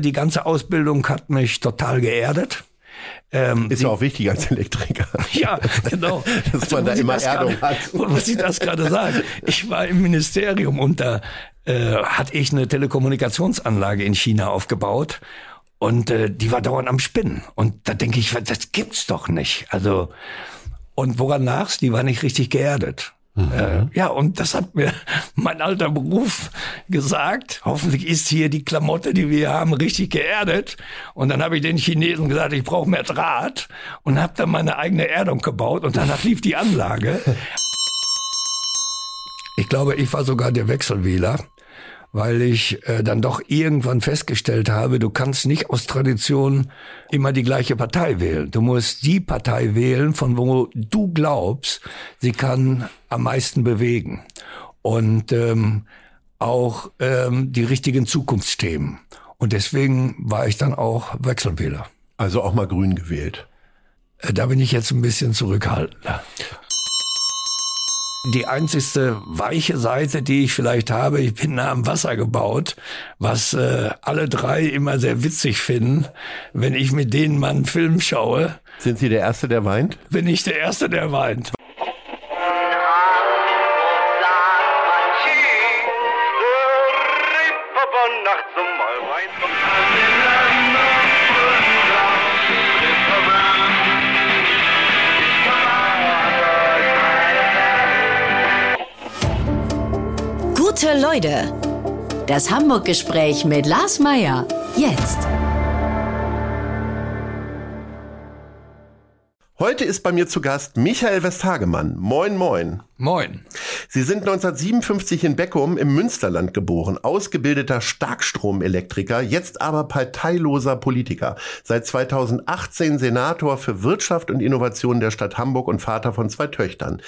Die ganze Ausbildung hat mich total geerdet. Ähm, ist ja auch wichtig als Elektriker. Ja, genau. Dass also, man da immer Erdung grade, hat. Was ich das gerade sage. Ich war im Ministerium und da äh, hatte ich eine Telekommunikationsanlage in China aufgebaut und äh, die war dauernd am Spinnen. Und da denke ich, das gibt's doch nicht. Also und woran lag's? Die war nicht richtig geerdet. Mhm. Äh, ja, und das hat mir mein alter Beruf gesagt. Hoffentlich ist hier die Klamotte, die wir haben, richtig geerdet. Und dann habe ich den Chinesen gesagt, ich brauche mehr Draht und habe dann meine eigene Erdung gebaut und danach lief die Anlage. Ich glaube, ich war sogar der Wechselwähler weil ich äh, dann doch irgendwann festgestellt habe, du kannst nicht aus Tradition immer die gleiche Partei wählen. Du musst die Partei wählen, von wo du glaubst, sie kann am meisten bewegen. Und ähm, auch ähm, die richtigen Zukunftsthemen. Und deswegen war ich dann auch Wechselwähler. Also auch mal grün gewählt. Äh, da bin ich jetzt ein bisschen zurückhaltender. Die einzigste weiche Seite, die ich vielleicht habe, ich bin nah am Wasser gebaut, was äh, alle drei immer sehr witzig finden, wenn ich mit denen mal einen Film schaue. Sind Sie der Erste, der weint? Bin ich der Erste, der weint. Leute. Das Hamburg-Gespräch mit Lars Meier. Jetzt. Heute ist bei mir zu Gast Michael Westhagemann. Moin, moin. Moin. Sie sind 1957 in Beckum im Münsterland geboren, ausgebildeter Starkstromelektriker, jetzt aber parteiloser Politiker. Seit 2018 Senator für Wirtschaft und Innovation der Stadt Hamburg und Vater von zwei Töchtern.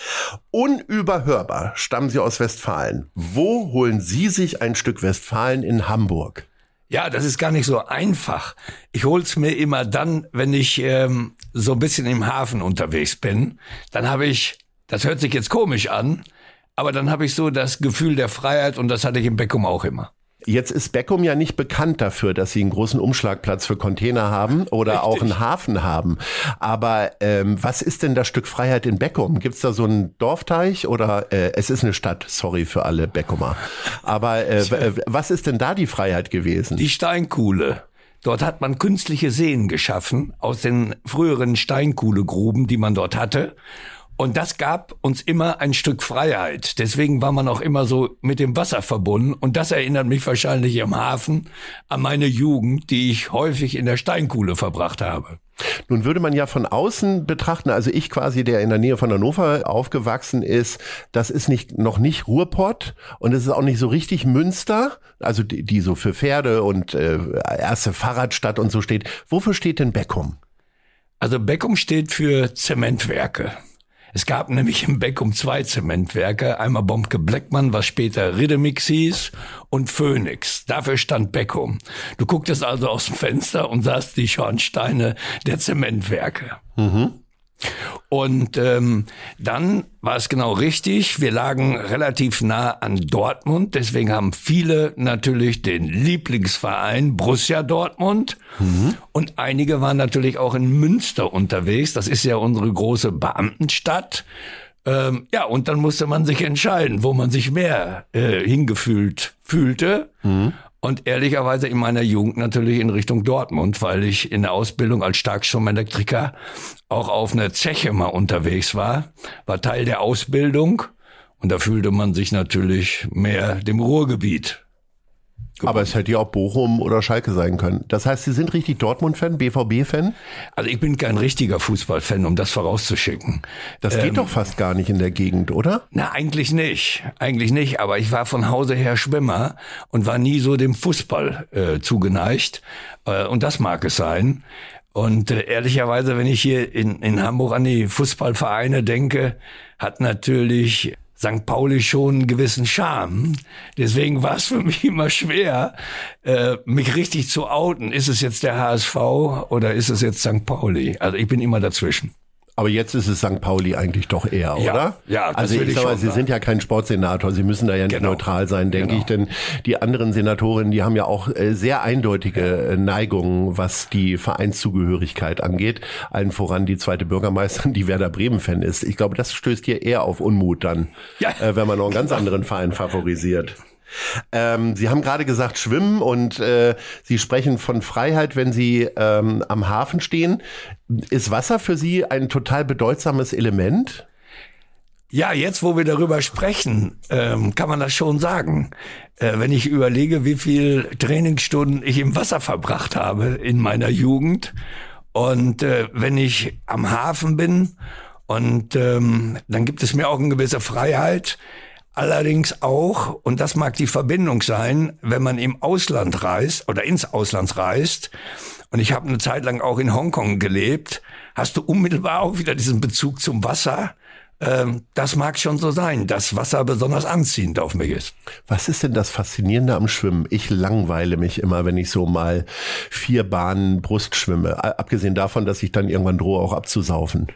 Unüberhörbar stammen Sie aus Westfalen. Wo holen Sie sich ein Stück Westfalen in Hamburg? Ja, das ist gar nicht so einfach. Ich hol's mir immer dann, wenn ich ähm, so ein bisschen im Hafen unterwegs bin. Dann habe ich, das hört sich jetzt komisch an, aber dann habe ich so das Gefühl der Freiheit und das hatte ich im Beckum auch immer. Jetzt ist Beckum ja nicht bekannt dafür, dass sie einen großen Umschlagplatz für Container haben oder Richtig. auch einen Hafen haben. Aber ähm, was ist denn das Stück Freiheit in Beckum? Gibt es da so einen Dorfteich oder äh, es ist eine Stadt? Sorry für alle Beckumer. Aber äh, was ist denn da die Freiheit gewesen? Die Steinkuhle. Dort hat man künstliche Seen geschaffen aus den früheren Steinkuhlegruben, die man dort hatte. Und das gab uns immer ein Stück Freiheit. Deswegen war man auch immer so mit dem Wasser verbunden. Und das erinnert mich wahrscheinlich im Hafen an meine Jugend, die ich häufig in der Steinkuhle verbracht habe. Nun würde man ja von außen betrachten, also ich quasi, der in der Nähe von Hannover aufgewachsen ist, das ist nicht, noch nicht Ruhrpott und es ist auch nicht so richtig Münster, also die, die so für Pferde und äh, erste Fahrradstadt und so steht. Wofür steht denn Beckum? Also Beckum steht für Zementwerke. Es gab nämlich im Beckum zwei Zementwerke, einmal Bomke Bleckmann, was später Ridemix hieß, und Phoenix. Dafür stand Beckum. Du gucktest also aus dem Fenster und sahst die Schornsteine der Zementwerke. Mhm. Und ähm, dann war es genau richtig. Wir lagen relativ nah an Dortmund. Deswegen haben viele natürlich den Lieblingsverein Borussia Dortmund. Mhm. Und einige waren natürlich auch in Münster unterwegs. Das ist ja unsere große Beamtenstadt. Ähm, ja, und dann musste man sich entscheiden, wo man sich mehr äh, hingefühlt fühlte. Mhm. Und ehrlicherweise in meiner Jugend natürlich in Richtung Dortmund, weil ich in der Ausbildung als Starkstromelektriker auch auf einer Zeche mal unterwegs war, war Teil der Ausbildung. Und da fühlte man sich natürlich mehr dem Ruhrgebiet aber es hätte ja auch Bochum oder Schalke sein können. Das heißt, Sie sind richtig Dortmund-Fan, BVB-Fan? Also ich bin kein richtiger Fußballfan, um das vorauszuschicken. Das geht ähm, doch fast gar nicht in der Gegend, oder? Na, eigentlich nicht. Eigentlich nicht. Aber ich war von Hause her Schwimmer und war nie so dem Fußball äh, zugeneigt. Äh, und das mag es sein. Und äh, ehrlicherweise, wenn ich hier in, in Hamburg an die Fußballvereine denke, hat natürlich St. Pauli schon einen gewissen Charme. Deswegen war es für mich immer schwer, äh, mich richtig zu outen. Ist es jetzt der HSV oder ist es jetzt St. Pauli? Also ich bin immer dazwischen. Aber jetzt ist es St. Pauli eigentlich doch eher, Ja, oder? ja, also ich ich sag mal, Sie sagen. sind ja kein Sportsenator, Sie müssen da ja nicht Genau. neutral sein, denke Genau. ich, denn die anderen Senatorinnen, die haben ja auch äh, sehr eindeutige äh, Neigungen, was die Vereinszugehörigkeit angeht. Allen voran die zweite Bürgermeisterin, die Werder Bremen-Fan ist. Ich glaube, das stößt hier eher auf Unmut dann, Ja. äh, wenn man noch einen ganz anderen Verein favorisiert. Ähm, Sie haben gerade gesagt Schwimmen und äh, Sie sprechen von Freiheit, wenn Sie ähm, am Hafen stehen. Ist Wasser für Sie ein total bedeutsames Element? Ja, jetzt, wo wir darüber sprechen, ähm, kann man das schon sagen. Äh, wenn ich überlege, wie viel Trainingsstunden ich im Wasser verbracht habe in meiner Jugend und äh, wenn ich am Hafen bin und ähm, dann gibt es mir auch eine gewisse Freiheit. Allerdings auch, und das mag die Verbindung sein, wenn man im Ausland reist oder ins Ausland reist, und ich habe eine Zeit lang auch in Hongkong gelebt, hast du unmittelbar auch wieder diesen Bezug zum Wasser. Ähm, das mag schon so sein, dass Wasser besonders anziehend auf mich ist. Was ist denn das Faszinierende am Schwimmen? Ich langweile mich immer, wenn ich so mal vier Bahnen Brust schwimme. Abgesehen davon, dass ich dann irgendwann drohe, auch abzusaufen.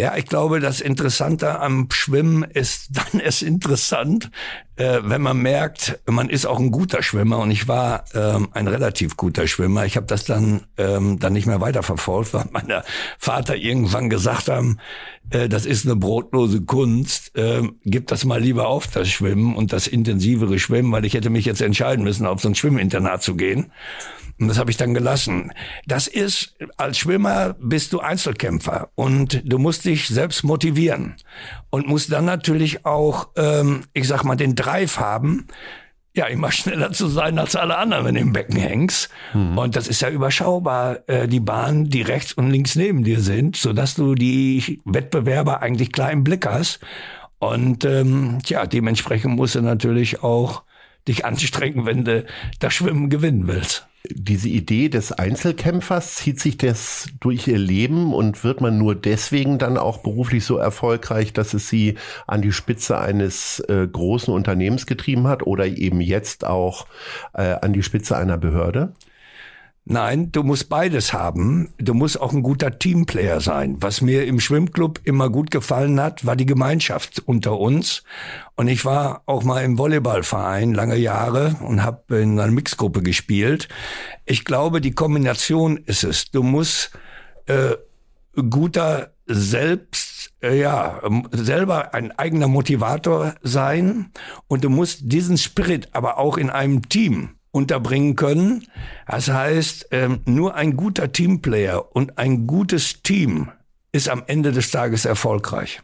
Ja, ich glaube, das Interessante am Schwimmen ist dann erst interessant, äh, wenn man merkt, man ist auch ein guter Schwimmer und ich war ähm, ein relativ guter Schwimmer. Ich habe das dann ähm, dann nicht mehr weiterverfolgt, weil meine Vater irgendwann gesagt haben, äh, das ist eine brotlose Kunst, äh, gib das mal lieber auf, das Schwimmen und das intensivere Schwimmen, weil ich hätte mich jetzt entscheiden müssen, auf so ein Schwimminternat zu gehen. Und das habe ich dann gelassen. Das ist, als Schwimmer bist du Einzelkämpfer und du musst dich selbst motivieren und musst dann natürlich auch, ähm, ich sag mal, den Drive haben, ja, immer schneller zu sein als alle anderen, wenn du im Becken hängst. Und das ist ja überschaubar, äh, die Bahnen, die rechts und links neben dir sind, sodass du die Wettbewerber eigentlich klar im Blick hast. Und ähm, ja, dementsprechend musst du natürlich auch dich anstrengen, wenn du das Schwimmen gewinnen willst. Diese Idee des Einzelkämpfers, zieht sich das durch ihr Leben und wird man nur deswegen dann auch beruflich so erfolgreich, dass es sie an die Spitze eines äh, großen Unternehmens getrieben hat oder eben jetzt auch äh, an die Spitze einer Behörde? Nein, du musst beides haben. Du musst auch ein guter Teamplayer sein. Was mir im Schwimmclub immer gut gefallen hat, war die Gemeinschaft unter uns. Und ich war auch mal im Volleyballverein lange Jahre und habe in einer Mixgruppe gespielt. Ich glaube, die Kombination ist es. Du musst äh, guter selbst äh, ja selber ein eigener Motivator sein und du musst diesen Spirit aber auch in einem Team unterbringen können. Das heißt, ähm, nur ein guter Teamplayer und ein gutes Team ist am Ende des Tages erfolgreich.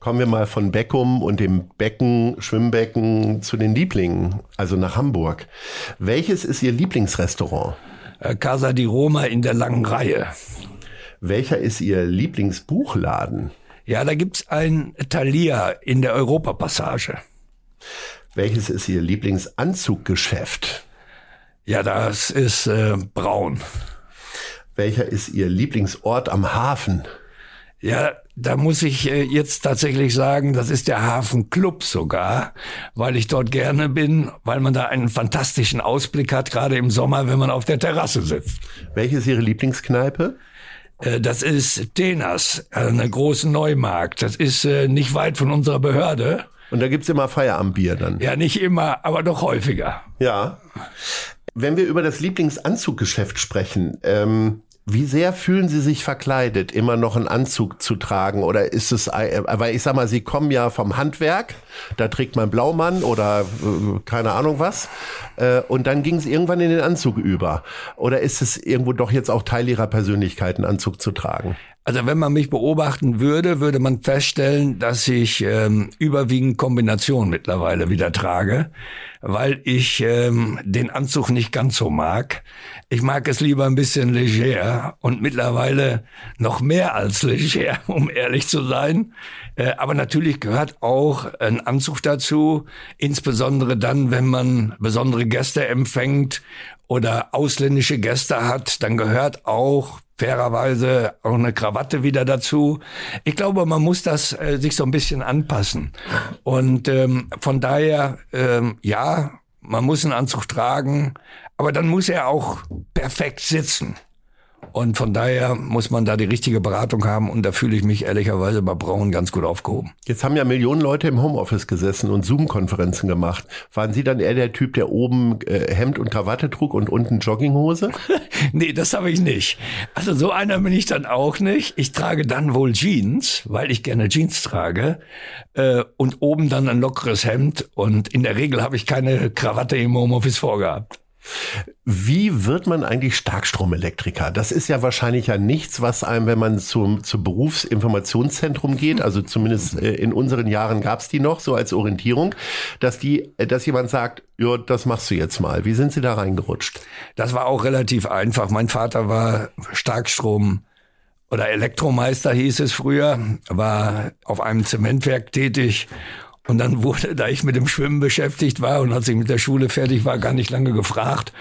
Kommen wir mal von Beckum und dem Becken, Schwimmbecken zu den Lieblingen, also nach Hamburg. Welches ist Ihr Lieblingsrestaurant? Äh, Casa di Roma in der langen Reihe. Welcher ist Ihr Lieblingsbuchladen? Ja, da gibt's ein Thalia in der Europapassage. Welches ist Ihr Lieblingsanzuggeschäft? Ja, das ist äh, braun. Welcher ist Ihr Lieblingsort am Hafen? Ja, da muss ich äh, jetzt tatsächlich sagen, das ist der Hafenclub sogar, weil ich dort gerne bin, weil man da einen fantastischen Ausblick hat, gerade im Sommer, wenn man auf der Terrasse sitzt. Welche ist Ihre Lieblingskneipe? Äh, Das ist Tenas, eine große Neumarkt. Das ist äh, nicht weit von unserer Behörde. Und da gibt's immer Feierabendbier dann. Ja, nicht immer, aber doch häufiger. Ja. Wenn wir über das Lieblingsanzuggeschäft sprechen, ähm, wie sehr fühlen Sie sich verkleidet, immer noch einen Anzug zu tragen? Oder ist es, äh, weil ich sag mal, Sie kommen ja vom Handwerk, da trägt man Blaumann oder äh, keine Ahnung was. Äh, und dann ging es irgendwann in den Anzug über. Oder ist es irgendwo doch jetzt auch Teil Ihrer Persönlichkeit, einen Anzug zu tragen? Also wenn man mich beobachten würde, würde man feststellen, dass ich ähm, überwiegend Kombination mittlerweile wieder trage, weil ich ähm, den Anzug nicht ganz so mag. Ich mag es lieber ein bisschen leger und mittlerweile noch mehr als leger, um ehrlich zu sein. Äh, aber natürlich gehört auch ein Anzug dazu, insbesondere dann, wenn man besondere Gäste empfängt oder ausländische Gäste hat, dann gehört auch fairerweise auch eine Krawatte wieder dazu. Ich glaube, man muss das äh, sich so ein bisschen anpassen. Und ähm, von daher, ähm, ja, man muss einen Anzug tragen, aber dann muss er auch perfekt sitzen. Und von daher muss man da die richtige Beratung haben und da fühle ich mich ehrlicherweise bei Braun ganz gut aufgehoben. Jetzt haben ja Millionen Leute im Homeoffice gesessen und Zoom-Konferenzen gemacht. Waren Sie dann eher der Typ, der oben äh, Hemd und Krawatte trug und unten Jogginghose? nee, das habe ich nicht. Also so einer bin ich dann auch nicht. Ich trage dann wohl Jeans, weil ich gerne Jeans trage äh, und oben dann ein lockeres Hemd und in der Regel habe ich keine Krawatte im Homeoffice vorgehabt. Wie wird man eigentlich Starkstromelektriker? Das ist ja wahrscheinlich ja nichts, was einem, wenn man zum, zum Berufsinformationszentrum geht, also zumindest äh, in unseren Jahren gab es die noch, so als Orientierung, dass die, äh, dass jemand sagt, ja, das machst du jetzt mal. Wie sind Sie da reingerutscht? Das war auch relativ einfach. Mein Vater war Starkstrom oder Elektromeister hieß es früher, war auf einem Zementwerk tätig und dann wurde, da ich mit dem Schwimmen beschäftigt war und als ich mit der Schule fertig war, gar nicht lange gefragt,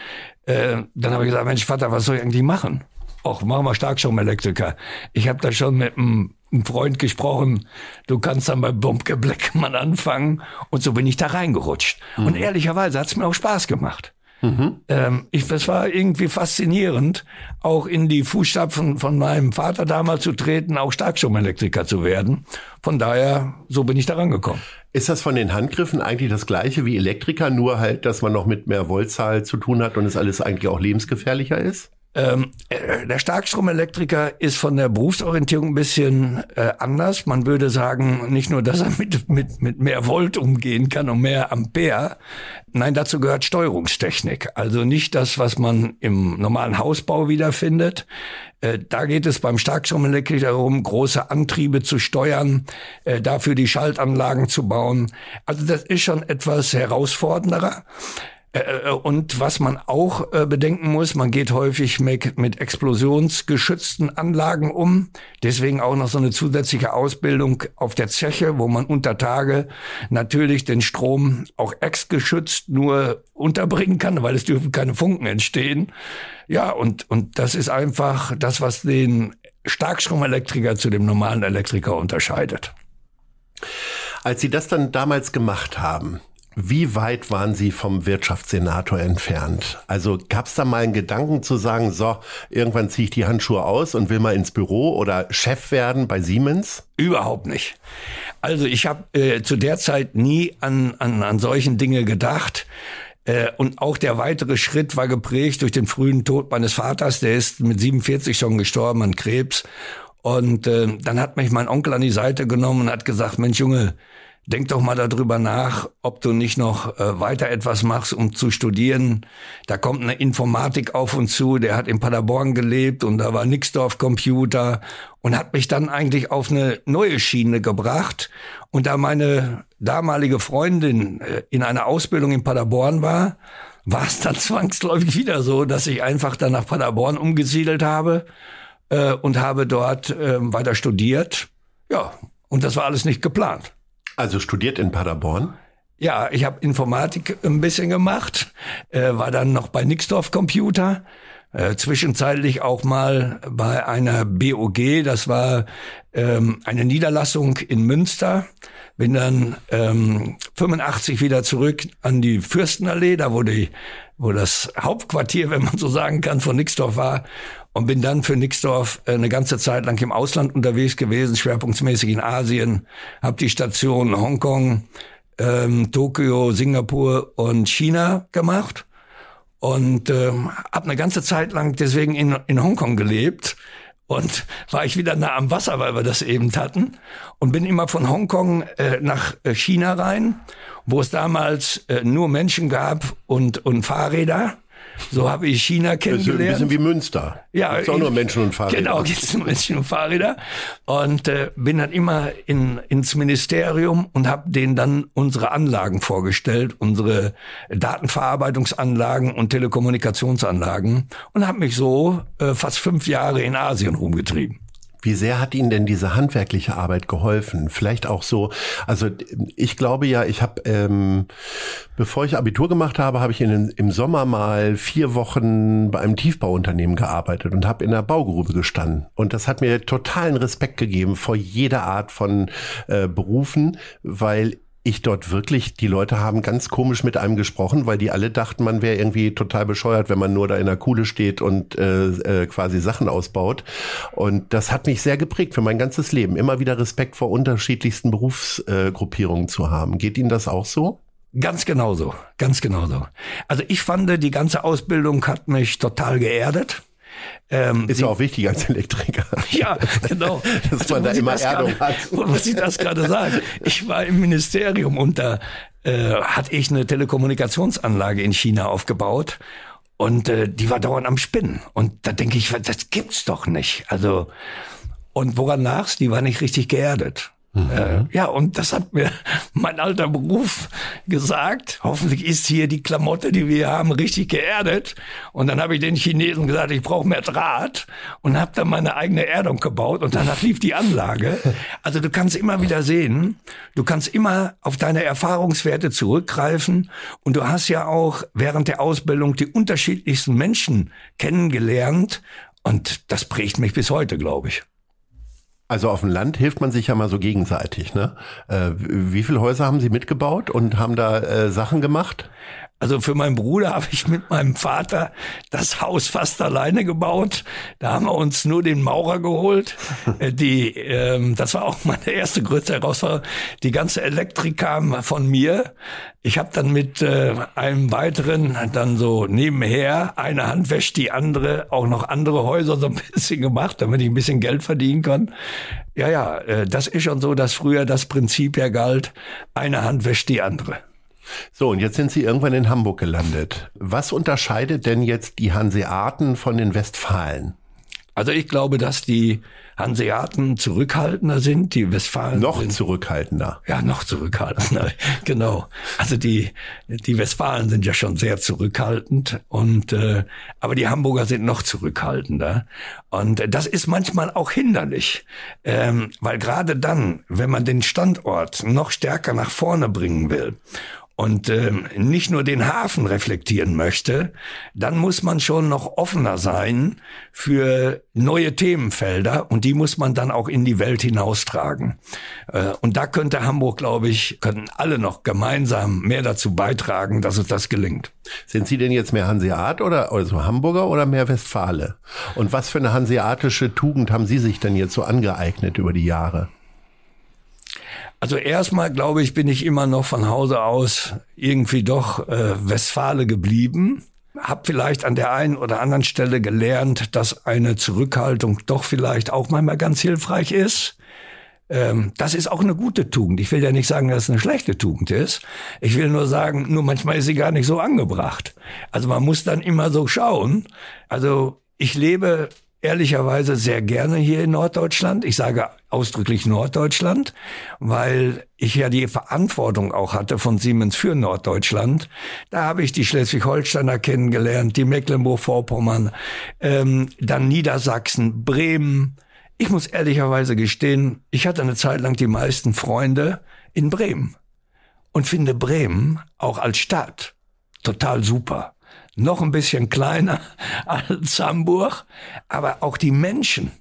äh, dann habe ich gesagt, Mensch, Vater, was soll ich eigentlich machen? Och, machen wir Starkstrommelektriker. Ich habe da schon mit einem, einem Freund gesprochen, du kannst dann bei Bombke Bleckmann anfangen. Und so bin ich da reingerutscht. Mhm. Und ehrlicherweise hat es mir auch Spaß gemacht. Mhm. Ähm, ich, das war irgendwie faszinierend, auch in die Fußstapfen von meinem Vater damals zu treten, auch Starkstromelektriker zu werden. Von daher, so bin ich da rangekommen. Ist das von den Handgriffen eigentlich das gleiche wie Elektriker, nur halt, dass man noch mit mehr Voltzahl zu tun hat und es alles eigentlich auch lebensgefährlicher ist? Ähm, äh, der Starkstromelektriker ist von der Berufsorientierung ein bisschen äh, anders. Man würde sagen, nicht nur, dass er mit, mit, mit mehr Volt umgehen kann und mehr Ampere. Nein, dazu gehört Steuerungstechnik. Also nicht das, was man im normalen Hausbau wiederfindet. Äh, da geht es beim Starkstromelektriker darum, große Antriebe zu steuern, äh, dafür die Schaltanlagen zu bauen. Also das ist schon etwas herausfordernder. Äh, äh, und was man auch äh, bedenken muss, man geht häufig mit, mit explosionsgeschützten Anlagen um. Deswegen auch noch so eine zusätzliche Ausbildung auf der Zeche, wo man unter Tage natürlich den Strom auch exgeschützt nur unterbringen kann, weil es dürfen keine Funken entstehen. Ja, und, und das ist einfach das, was den Starkstromelektriker zu dem normalen Elektriker unterscheidet. Als Sie das dann damals gemacht haben, wie weit waren Sie vom Wirtschaftssenator entfernt? Also gab es da mal einen Gedanken zu sagen, so, irgendwann ziehe ich die Handschuhe aus und will mal ins Büro oder Chef werden bei Siemens? Überhaupt nicht. Also ich habe äh, zu der Zeit nie an, an, an solchen Dinge gedacht. Äh, und auch der weitere Schritt war geprägt durch den frühen Tod meines Vaters. Der ist mit 47 schon gestorben an Krebs. Und äh, dann hat mich mein Onkel an die Seite genommen und hat gesagt, Mensch Junge, Denk doch mal darüber nach, ob du nicht noch äh, weiter etwas machst, um zu studieren. Da kommt eine Informatik auf uns zu, der hat in Paderborn gelebt und da war Nixdorf Computer und hat mich dann eigentlich auf eine neue Schiene gebracht. Und da meine damalige Freundin äh, in einer Ausbildung in Paderborn war, war es dann zwangsläufig wieder so, dass ich einfach dann nach Paderborn umgesiedelt habe äh, und habe dort äh, weiter studiert. Ja, und das war alles nicht geplant. Also studiert in Paderborn? Ja, ich habe Informatik ein bisschen gemacht, äh, war dann noch bei Nixdorf Computer, äh, zwischenzeitlich auch mal bei einer BOG, das war ähm, eine Niederlassung in Münster, bin dann ähm, 85 wieder zurück an die Fürstenallee, da wo, die, wo das Hauptquartier, wenn man so sagen kann, von Nixdorf war und bin dann für Nixdorf äh, eine ganze Zeit lang im Ausland unterwegs gewesen, schwerpunktmäßig in Asien, habe die Stationen Hongkong, ähm, Tokio, Singapur und China gemacht. Und ähm, habe eine ganze Zeit lang deswegen in, in Hongkong gelebt. Und war ich wieder nah am Wasser, weil wir das eben hatten. Und bin immer von Hongkong äh, nach äh, China rein, wo es damals äh, nur Menschen gab und, und Fahrräder so habe ich China kennengelernt. Ein bisschen wie Münster. Ja, gibt's auch nur Menschen und Fahrräder. Genau, gibt's nur Menschen und Fahrräder. Und äh, bin dann immer in, ins Ministerium und habe denen dann unsere Anlagen vorgestellt, unsere Datenverarbeitungsanlagen und Telekommunikationsanlagen und habe mich so äh, fast fünf Jahre in Asien rumgetrieben. Wie sehr hat Ihnen denn diese handwerkliche Arbeit geholfen? Vielleicht auch so, also ich glaube ja, ich habe, ähm, bevor ich Abitur gemacht habe, habe ich in, im Sommer mal vier Wochen bei einem Tiefbauunternehmen gearbeitet und habe in der Baugrube gestanden. Und das hat mir totalen Respekt gegeben vor jeder Art von äh, Berufen, weil ich dort wirklich, die Leute haben ganz komisch mit einem gesprochen, weil die alle dachten, man wäre irgendwie total bescheuert, wenn man nur da in der Kuhle steht und äh, äh, quasi Sachen ausbaut. Und das hat mich sehr geprägt für mein ganzes Leben. Immer wieder Respekt vor unterschiedlichsten Berufsgruppierungen äh, zu haben. Geht Ihnen das auch so? Ganz genauso, ganz genauso. Also ich fand, die ganze Ausbildung hat mich total geerdet. Ähm, ist ja auch wichtig als Elektriker. Ja, genau. Dass also, man da immer Erdung grade, hat. Was ich das gerade sage. Ich war im Ministerium und da äh, hatte ich eine Telekommunikationsanlage in China aufgebaut und äh, die war dauernd am Spinnen. Und da denke ich, das gibt's doch nicht. Also und woran lag's? Die war nicht richtig geerdet. Mhm. Ja, und das hat mir mein alter Beruf gesagt. Hoffentlich ist hier die Klamotte, die wir haben, richtig geerdet. Und dann habe ich den Chinesen gesagt, ich brauche mehr Draht und habe dann meine eigene Erdung gebaut und danach lief die Anlage. Also du kannst immer wieder sehen, du kannst immer auf deine Erfahrungswerte zurückgreifen und du hast ja auch während der Ausbildung die unterschiedlichsten Menschen kennengelernt und das prägt mich bis heute, glaube ich. Also auf dem Land hilft man sich ja mal so gegenseitig. Ne? Äh, wie viele Häuser haben Sie mitgebaut und haben da äh, Sachen gemacht? Also für meinen Bruder habe ich mit meinem Vater das Haus fast alleine gebaut. Da haben wir uns nur den Maurer geholt. Äh, die, ähm, das war auch meine erste größte Herausforderung. Die ganze Elektrik kam von mir. Ich habe dann mit äh, einem weiteren dann so nebenher eine Hand wäscht die andere, auch noch andere Häuser so ein bisschen gemacht, damit ich ein bisschen Geld verdienen kann. Ja, ja, äh, das ist schon so, dass früher das Prinzip ja galt, eine Hand wäscht die andere. So, und jetzt sind Sie irgendwann in Hamburg gelandet. Was unterscheidet denn jetzt die Hanseaten von den Westfalen? Also ich glaube, dass die Hanseaten zurückhaltender sind, die Westfalen noch sind, zurückhaltender. Ja, noch zurückhaltender. genau. Also die die Westfalen sind ja schon sehr zurückhaltend und äh, aber die Hamburger sind noch zurückhaltender und das ist manchmal auch hinderlich, ähm, weil gerade dann, wenn man den Standort noch stärker nach vorne bringen will und äh, nicht nur den Hafen reflektieren möchte, dann muss man schon noch offener sein für neue Themenfelder und die muss man dann auch in die Welt hinaustragen. Äh, und da könnte Hamburg, glaube ich, können alle noch gemeinsam mehr dazu beitragen, dass es das gelingt. Sind Sie denn jetzt mehr Hanseat oder also Hamburger oder mehr Westfale? Und was für eine hanseatische Tugend haben Sie sich denn jetzt so angeeignet über die Jahre? Also erstmal glaube ich, bin ich immer noch von Hause aus irgendwie doch äh, Westfale geblieben. Hab vielleicht an der einen oder anderen Stelle gelernt, dass eine Zurückhaltung doch vielleicht auch manchmal ganz hilfreich ist. Ähm, das ist auch eine gute Tugend. Ich will ja nicht sagen, dass es eine schlechte Tugend ist. Ich will nur sagen, nur manchmal ist sie gar nicht so angebracht. Also man muss dann immer so schauen. Also ich lebe ehrlicherweise sehr gerne hier in Norddeutschland. Ich sage ausdrücklich Norddeutschland, weil ich ja die Verantwortung auch hatte von Siemens für Norddeutschland. Da habe ich die Schleswig-Holsteiner kennengelernt, die Mecklenburg-Vorpommern, ähm, dann Niedersachsen, Bremen. Ich muss ehrlicherweise gestehen, ich hatte eine Zeit lang die meisten Freunde in Bremen und finde Bremen auch als Stadt total super noch ein bisschen kleiner als Hamburg, aber auch die Menschen.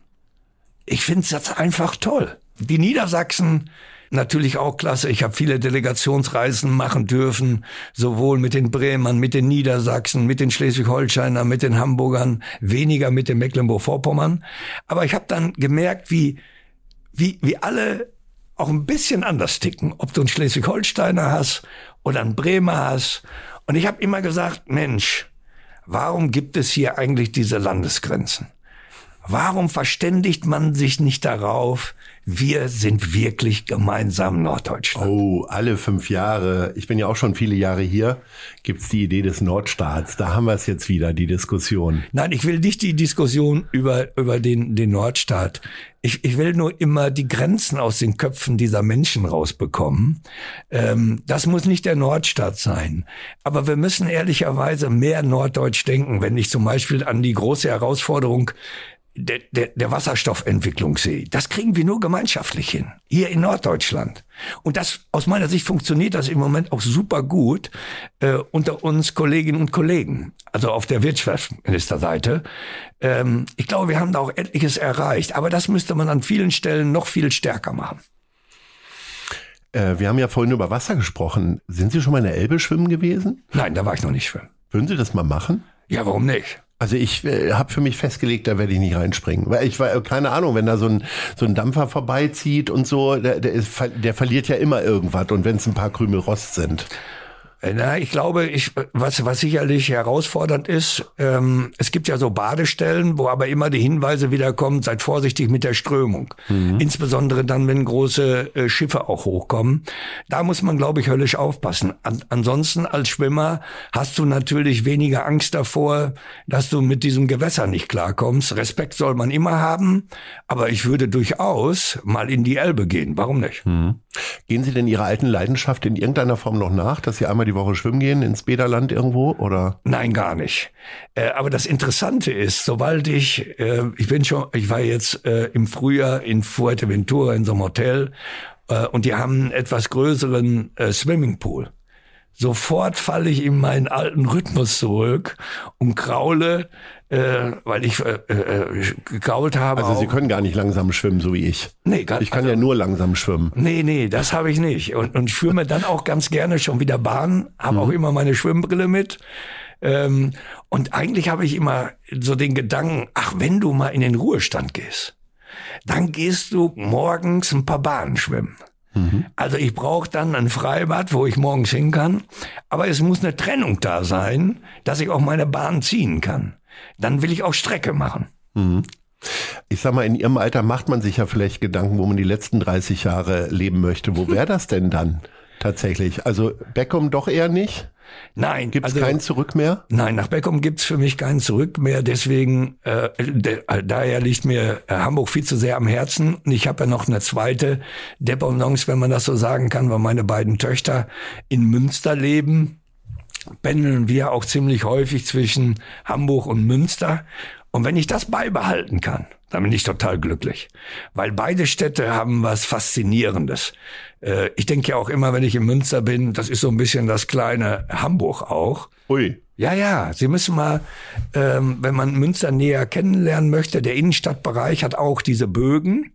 Ich finde das einfach toll. Die Niedersachsen natürlich auch klasse. Ich habe viele Delegationsreisen machen dürfen, sowohl mit den Bremern, mit den Niedersachsen, mit den Schleswig-Holsteinern, mit den Hamburgern, weniger mit den Mecklenburg-Vorpommern. Aber ich habe dann gemerkt, wie, wie, wie alle auch ein bisschen anders ticken. Ob du einen Schleswig-Holsteiner hast oder einen Bremer hast und ich habe immer gesagt, Mensch, warum gibt es hier eigentlich diese Landesgrenzen? Warum verständigt man sich nicht darauf, wir sind wirklich gemeinsam Norddeutschland? Oh, alle fünf Jahre, ich bin ja auch schon viele Jahre hier, gibt's die Idee des Nordstaats. Da haben wir es jetzt wieder, die Diskussion. Nein, ich will nicht die Diskussion über, über den, den Nordstaat. Ich, ich will nur immer die Grenzen aus den Köpfen dieser Menschen rausbekommen. Ähm, das muss nicht der Nordstaat sein. Aber wir müssen ehrlicherweise mehr norddeutsch denken, wenn ich zum Beispiel an die große Herausforderung der, der, der Wasserstoffentwicklung sehe. Das kriegen wir nur gemeinschaftlich hin, hier in Norddeutschland. Und das aus meiner Sicht funktioniert das im Moment auch super gut äh, unter uns Kolleginnen und Kollegen, also auf der Wirtschaftsministerseite. Ähm, ich glaube, wir haben da auch etliches erreicht, aber das müsste man an vielen Stellen noch viel stärker machen. Äh, wir haben ja vorhin über Wasser gesprochen. Sind Sie schon mal in der Elbe schwimmen gewesen? Nein, da war ich noch nicht schwimmen. Würden Sie das mal machen? Ja, warum nicht? Also ich äh, habe für mich festgelegt, da werde ich nicht reinspringen. Weil ich war, keine Ahnung, wenn da so ein, so ein Dampfer vorbeizieht und so, der, der, ist, der verliert ja immer irgendwas und wenn es ein paar Krümel Rost sind. Äh, na, ich glaube, ich, was, was sicherlich herausfordernd ist, ähm, es gibt ja so Badestellen, wo aber immer die Hinweise wieder kommen, seid vorsichtig mit der Strömung. Mhm. Insbesondere dann, wenn große äh, Schiffe auch hochkommen. Da muss man, glaube ich, höllisch aufpassen. An, ansonsten als Schwimmer hast du natürlich weniger Angst davor, dass du mit diesem Gewässer nicht klarkommst. Respekt soll man immer haben, aber ich würde durchaus mal in die Elbe gehen. Warum nicht? Mhm. Gehen Sie denn Ihrer alten Leidenschaft in irgendeiner Form noch nach, dass Sie einmal die Woche schwimmen gehen ins Bäderland irgendwo oder? Nein, gar nicht. Äh, aber das Interessante ist, sobald ich, äh, ich bin schon, ich war jetzt äh, im Frühjahr in Fuerteventura in so einem Hotel äh, und die haben einen etwas größeren äh, Swimmingpool. Sofort falle ich in meinen alten Rhythmus zurück und kraule, äh, weil ich äh, äh, gekrault habe. Also Sie können gar nicht langsam schwimmen, so wie ich. Nee, gar, ich kann also, ja nur langsam schwimmen. Nee, nee, das habe ich nicht. Und, und schwimme dann auch ganz gerne schon wieder Bahn, habe mhm. auch immer meine Schwimmbrille mit. Ähm, und eigentlich habe ich immer so den Gedanken, ach, wenn du mal in den Ruhestand gehst, dann gehst du morgens ein paar Bahnen schwimmen. Mhm. Also ich brauche dann ein Freibad, wo ich morgens hin kann. Aber es muss eine Trennung da sein, dass ich auch meine Bahn ziehen kann. Dann will ich auch Strecke machen. Mhm. Ich sag mal, in Ihrem Alter macht man sich ja vielleicht Gedanken, wo man die letzten 30 Jahre leben möchte. Wo wäre das denn dann tatsächlich? Also Beckham doch eher nicht? Nein. Gibt es also, kein Zurück mehr? Nein, nach Beckum gibt's für mich kein Zurück mehr. Deswegen, äh, de, daher liegt mir äh, Hamburg viel zu sehr am Herzen. Und ich habe ja noch eine zweite Dependance, wenn man das so sagen kann, weil meine beiden Töchter in Münster leben. Pendeln wir auch ziemlich häufig zwischen Hamburg und Münster. Und wenn ich das beibehalten kann, dann bin ich total glücklich. Weil beide Städte haben was Faszinierendes. Äh, ich denke ja auch immer, wenn ich in Münster bin, das ist so ein bisschen das kleine Hamburg auch. Ui. Ja, ja, Sie müssen mal, ähm, wenn man Münster näher kennenlernen möchte, der Innenstadtbereich hat auch diese Bögen,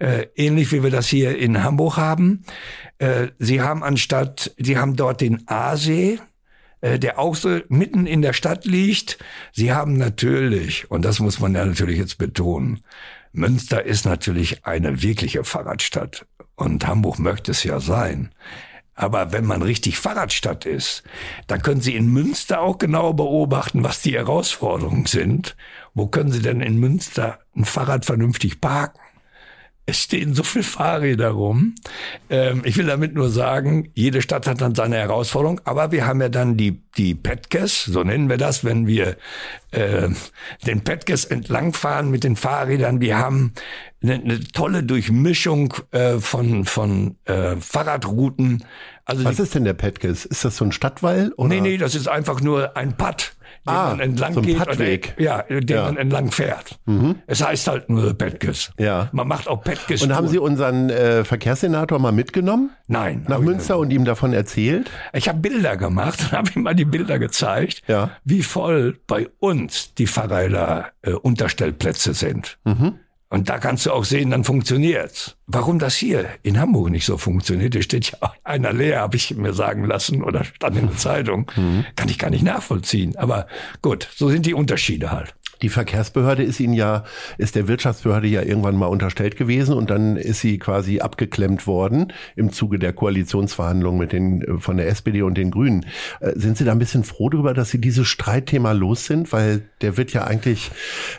äh, ähnlich wie wir das hier in Hamburg haben. Äh, Sie haben anstatt, Sie haben dort den Aasee, äh, der auch so mitten in der Stadt liegt. Sie haben natürlich, und das muss man ja natürlich jetzt betonen, Münster ist natürlich eine wirkliche Fahrradstadt. Und Hamburg möchte es ja sein. Aber wenn man richtig Fahrradstadt ist, dann können Sie in Münster auch genau beobachten, was die Herausforderungen sind. Wo können Sie denn in Münster ein Fahrrad vernünftig parken? Es stehen so viele Fahrräder rum. Ähm, ich will damit nur sagen, jede Stadt hat dann seine Herausforderung, aber wir haben ja dann die, die Petkes, so nennen wir das, wenn wir äh, den Petkes entlangfahren mit den Fahrrädern. Die haben eine, eine tolle Durchmischung äh, von, von äh, Fahrradrouten. Also Was ist denn der Petkes? Ist das so ein Stadtwall? Oder? Nee, nee, das ist einfach nur ein Pad den ah, man entlang so geht. Padweg. Oder, ja, den ja. man entlang fährt. Mhm. Es heißt halt nur Petkes. Ja. Man macht auch Petkes. Und haben Sie unseren äh, Verkehrssenator mal mitgenommen? Nein. Nach Münster und ihm davon erzählt? Ich habe Bilder gemacht und habe ihm mal die Bilder gezeigt, ja. wie voll bei uns die Fahrräder äh, Unterstellplätze sind. Mhm. Und da kannst du auch sehen, dann funktioniert's. Warum das hier in Hamburg nicht so funktioniert, da steht ja einer leer, habe ich mir sagen lassen oder stand in der Zeitung, mhm. kann ich gar nicht nachvollziehen. Aber gut, so sind die Unterschiede halt. Die Verkehrsbehörde ist Ihnen ja, ist der Wirtschaftsbehörde ja irgendwann mal unterstellt gewesen und dann ist sie quasi abgeklemmt worden im Zuge der Koalitionsverhandlungen mit den, äh, von der SPD und den Grünen. Äh, sind Sie da ein bisschen froh darüber, dass Sie dieses Streitthema los sind? Weil der wird ja eigentlich,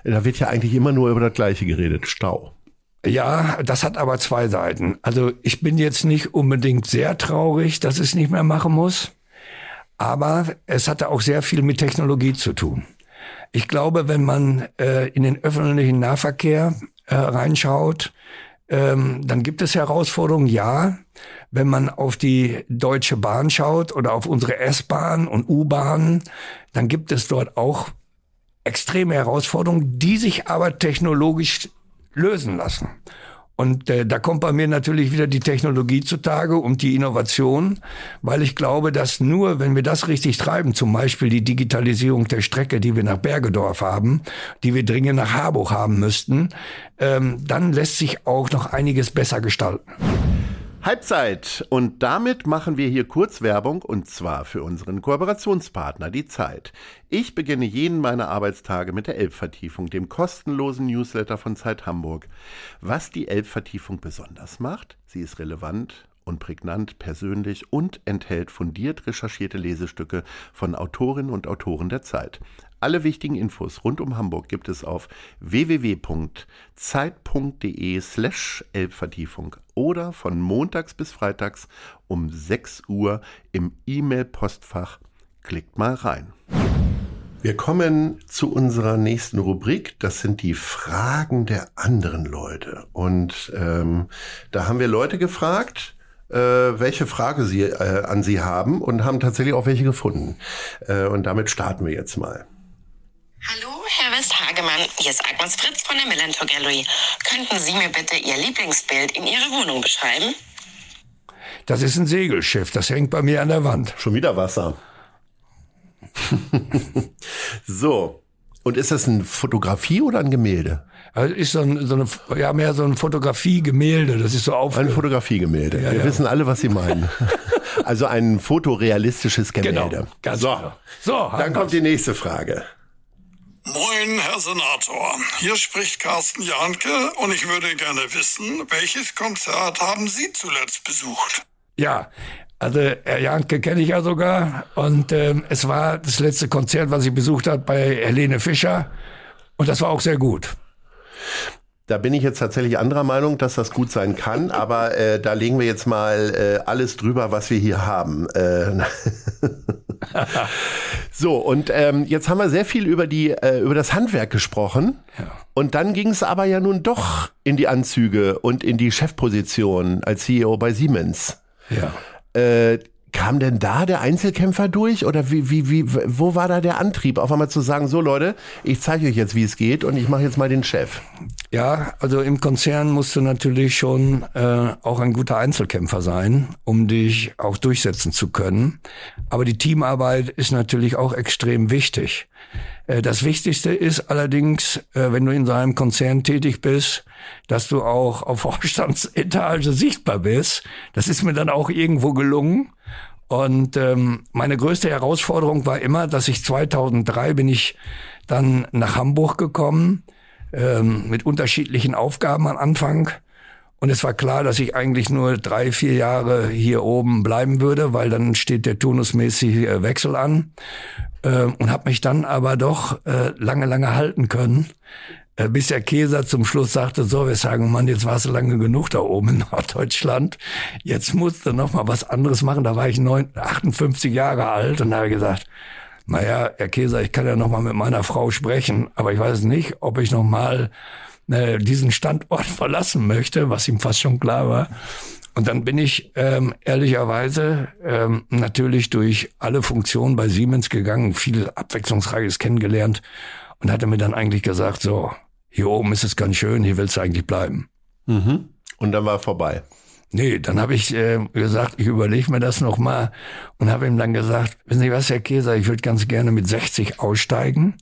da wird ja eigentlich immer nur über das Gleiche geredet. Stau. Ja, das hat aber zwei Seiten. Also ich bin jetzt nicht unbedingt sehr traurig, dass es nicht mehr machen muss. Aber es hatte auch sehr viel mit Technologie zu tun. Ich glaube, wenn man äh, in den öffentlichen Nahverkehr äh, reinschaut, ähm, dann gibt es Herausforderungen, ja. Wenn man auf die Deutsche Bahn schaut oder auf unsere S-Bahn und U-Bahn, dann gibt es dort auch extreme Herausforderungen, die sich aber technologisch lösen lassen. Und äh, da kommt bei mir natürlich wieder die Technologie zutage und die Innovation, weil ich glaube, dass nur, wenn wir das richtig treiben, zum Beispiel die Digitalisierung der Strecke, die wir nach Bergedorf haben, die wir dringend nach Harburg haben müssten, ähm, dann lässt sich auch noch einiges besser gestalten. Halbzeit. Und damit machen wir hier kurz Werbung und zwar für unseren Kooperationspartner, die Zeit. Ich beginne jeden meiner Arbeitstage mit der Elbvertiefung, dem kostenlosen Newsletter von Zeit Hamburg. Was die Elbvertiefung besonders macht, sie ist relevant und prägnant, persönlich und enthält fundiert recherchierte Lesestücke von Autorinnen und Autoren der Zeit. Alle wichtigen Infos rund um Hamburg gibt es auf www.zeit.de slash Elbvertiefung oder von montags bis freitags um 6 Uhr im E-Mail-Postfach. Klickt mal rein. Wir kommen zu unserer nächsten Rubrik. Das sind die Fragen der anderen Leute. Und ähm, da haben wir Leute gefragt, äh, welche Frage sie äh, an sie haben und haben tatsächlich auch welche gefunden. Äh, und damit starten wir jetzt mal. Hallo, Herr Westhagemann. Hier ist Agnes Fritz von der Millantor Gallery. Könnten Sie mir bitte Ihr Lieblingsbild in Ihrer Wohnung beschreiben? Das ist ein Segelschiff, das hängt bei mir an der Wand. Schon wieder Wasser. so. Und ist das eine Fotografie oder ein Gemälde? Also ist so, ein, so eine, ja, mehr so ein Fotografie-Gemälde. Das ist so auf. Ein Fotografie-Gemälde. Ja, Wir ja. wissen alle, was Sie meinen. also ein fotorealistisches Gemälde. Genau, ganz so. genau. So, dann kommt die nächste Frage. Moin, Herr Senator. Hier spricht Carsten Jahnke und ich würde gerne wissen, welches Konzert haben Sie zuletzt besucht? Ja, also Herr Jahnke kenne ich ja sogar und ähm, es war das letzte Konzert, was ich besucht habe bei Helene Fischer und das war auch sehr gut. Da bin ich jetzt tatsächlich anderer Meinung, dass das gut sein kann, aber äh, da legen wir jetzt mal äh, alles drüber, was wir hier haben. So, und ähm, jetzt haben wir sehr viel über, die, äh, über das Handwerk gesprochen. Ja. Und dann ging es aber ja nun doch in die Anzüge und in die Chefposition als CEO bei Siemens. Ja. Äh, Kam denn da der Einzelkämpfer durch oder wie, wie, wie, wo war da der Antrieb, auf einmal zu sagen, so Leute, ich zeige euch jetzt, wie es geht und ich mache jetzt mal den Chef? Ja, also im Konzern musst du natürlich schon äh, auch ein guter Einzelkämpfer sein, um dich auch durchsetzen zu können. Aber die Teamarbeit ist natürlich auch extrem wichtig. Äh, das Wichtigste ist allerdings, äh, wenn du in so einem Konzern tätig bist, dass du auch auf Vorstandsetage sichtbar bist. Das ist mir dann auch irgendwo gelungen. Und ähm, meine größte Herausforderung war immer, dass ich 2003 bin ich dann nach Hamburg gekommen ähm, mit unterschiedlichen Aufgaben am Anfang. Und es war klar, dass ich eigentlich nur drei, vier Jahre hier oben bleiben würde, weil dann steht der turnusmäßige Wechsel an. Äh, und habe mich dann aber doch äh, lange, lange halten können, äh, bis der Käser zum Schluss sagte, so, wir sagen, Mann, jetzt warst du lange genug da oben in Norddeutschland, jetzt musst du noch mal was anderes machen. Da war ich neun, 58 Jahre alt und habe gesagt, naja, Herr Käser, ich kann ja noch mal mit meiner Frau sprechen, aber ich weiß nicht, ob ich noch mal äh, diesen Standort verlassen möchte, was ihm fast schon klar war. Und dann bin ich ähm, ehrlicherweise ähm, natürlich durch alle Funktionen bei Siemens gegangen, viel Abwechslungsreiches kennengelernt und hatte mir dann eigentlich gesagt, so, hier oben ist es ganz schön, hier willst du eigentlich bleiben. Mhm. Und dann war vorbei. Nee, dann habe ich äh, gesagt, ich überlege mir das nochmal und habe ihm dann gesagt, wissen Sie was, Herr Käser, ich würde ganz gerne mit 60 aussteigen.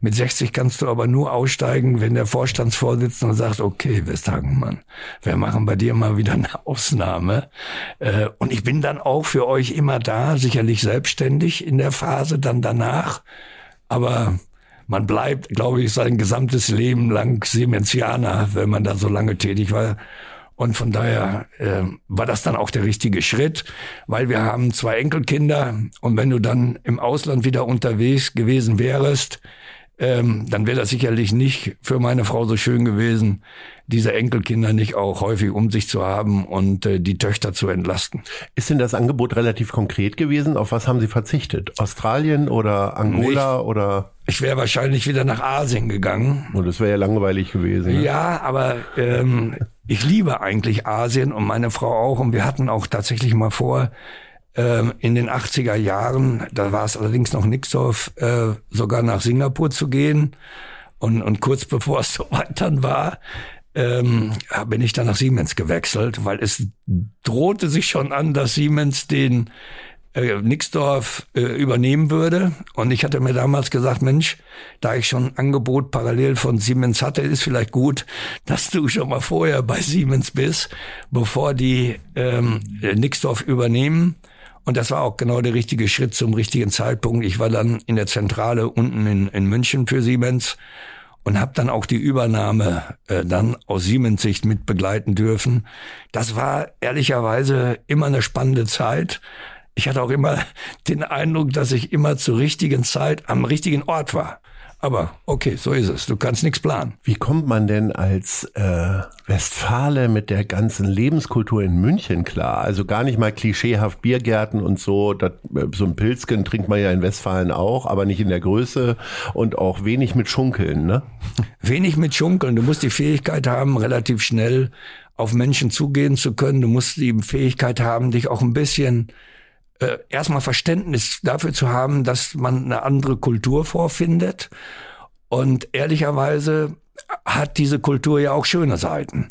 Mit 60 kannst du aber nur aussteigen, wenn der Vorstandsvorsitzende sagt, okay, Westhagenmann, wir machen bei dir mal wieder eine Ausnahme. Äh, und ich bin dann auch für euch immer da, sicherlich selbstständig in der Phase dann danach. Aber man bleibt, glaube ich, sein gesamtes Leben lang Siemensianer, wenn man da so lange tätig war. Und von daher äh, war das dann auch der richtige Schritt, weil wir haben zwei Enkelkinder und wenn du dann im Ausland wieder unterwegs gewesen wärst, ähm, dann wäre das sicherlich nicht für meine Frau so schön gewesen, diese Enkelkinder nicht auch häufig um sich zu haben und äh, die Töchter zu entlasten. Ist denn das Angebot relativ konkret gewesen? Auf was haben Sie verzichtet? Australien oder Angola ich, oder? Ich wäre wahrscheinlich wieder nach Asien gegangen. Und das wäre ja langweilig gewesen. Ne? Ja, aber ähm, ich liebe eigentlich Asien und meine Frau auch. Und wir hatten auch tatsächlich mal vor, ähm, in den 80er Jahren, da war es allerdings noch nix so, äh, sogar nach Singapur zu gehen. Und, und kurz bevor es soweit dann war, ähm, bin ich dann nach Siemens gewechselt, weil es drohte sich schon an, dass Siemens den äh, Nixdorf äh, übernehmen würde. Und ich hatte mir damals gesagt, Mensch, da ich schon ein Angebot parallel von Siemens hatte, ist vielleicht gut, dass du schon mal vorher bei Siemens bist, bevor die ähm, Nixdorf übernehmen. Und das war auch genau der richtige Schritt zum richtigen Zeitpunkt. Ich war dann in der Zentrale unten in, in München für Siemens und habe dann auch die Übernahme äh, dann aus Siemens Sicht mit begleiten dürfen. Das war ehrlicherweise immer eine spannende Zeit. Ich hatte auch immer den Eindruck, dass ich immer zur richtigen Zeit am richtigen Ort war. Aber okay, so ist es. Du kannst nichts planen. Wie kommt man denn als äh, Westfale mit der ganzen Lebenskultur in München klar? Also gar nicht mal klischeehaft Biergärten und so. Das, äh, so ein Pilzken trinkt man ja in Westfalen auch, aber nicht in der Größe und auch wenig mit Schunkeln, ne? Wenig mit Schunkeln. Du musst die Fähigkeit haben, relativ schnell auf Menschen zugehen zu können. Du musst die Fähigkeit haben, dich auch ein bisschen äh, erstmal Verständnis dafür zu haben, dass man eine andere Kultur vorfindet. Und ehrlicherweise hat diese Kultur ja auch schöne Seiten.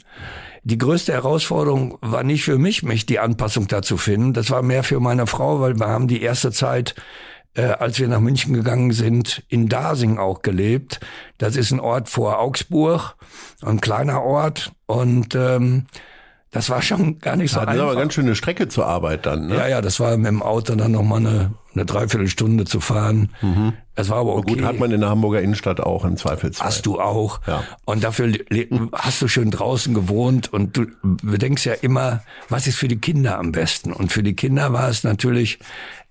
Die größte Herausforderung war nicht für mich, mich die Anpassung dazu finden. Das war mehr für meine Frau, weil wir haben die erste Zeit, äh, als wir nach München gegangen sind, in Dasing auch gelebt. Das ist ein Ort vor Augsburg, ein kleiner Ort. Und ähm, das war schon gar nicht so Hatten einfach. aber ganz schöne Strecke zur Arbeit dann, ne? Ja, ja, das war mit dem Auto dann noch mal eine, eine Dreiviertelstunde zu fahren. Mhm. Es war aber okay. Gut, hat man in der Hamburger Innenstadt auch im Zweifelsfall. Hast du auch. Ja. Und dafür hast du schön draußen gewohnt und du bedenkst ja immer, was ist für die Kinder am besten? Und für die Kinder war es natürlich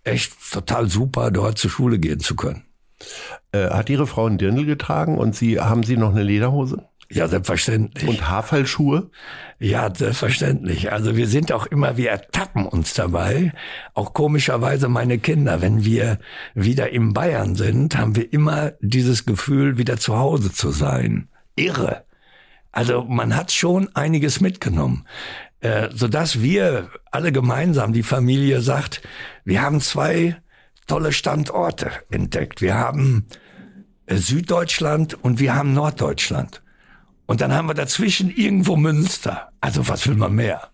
echt total super, dort zur Schule gehen zu können. Äh, hat Ihre Frau einen Dirndl getragen und Sie haben Sie noch eine Lederhose? Ja, selbstverständlich. Und Haarfallschuhe? Ja, selbstverständlich. Also wir sind auch immer, wir ertappen uns dabei. Auch komischerweise meine Kinder, wenn wir wieder in Bayern sind, haben wir immer dieses Gefühl, wieder zu Hause zu sein. Irre. Also man hat schon einiges mitgenommen, äh, sodass wir alle gemeinsam, die Familie sagt, wir haben zwei tolle Standorte entdeckt. Wir haben äh, Süddeutschland und wir haben Norddeutschland. Und dann haben wir dazwischen irgendwo Münster. Also was will man mehr?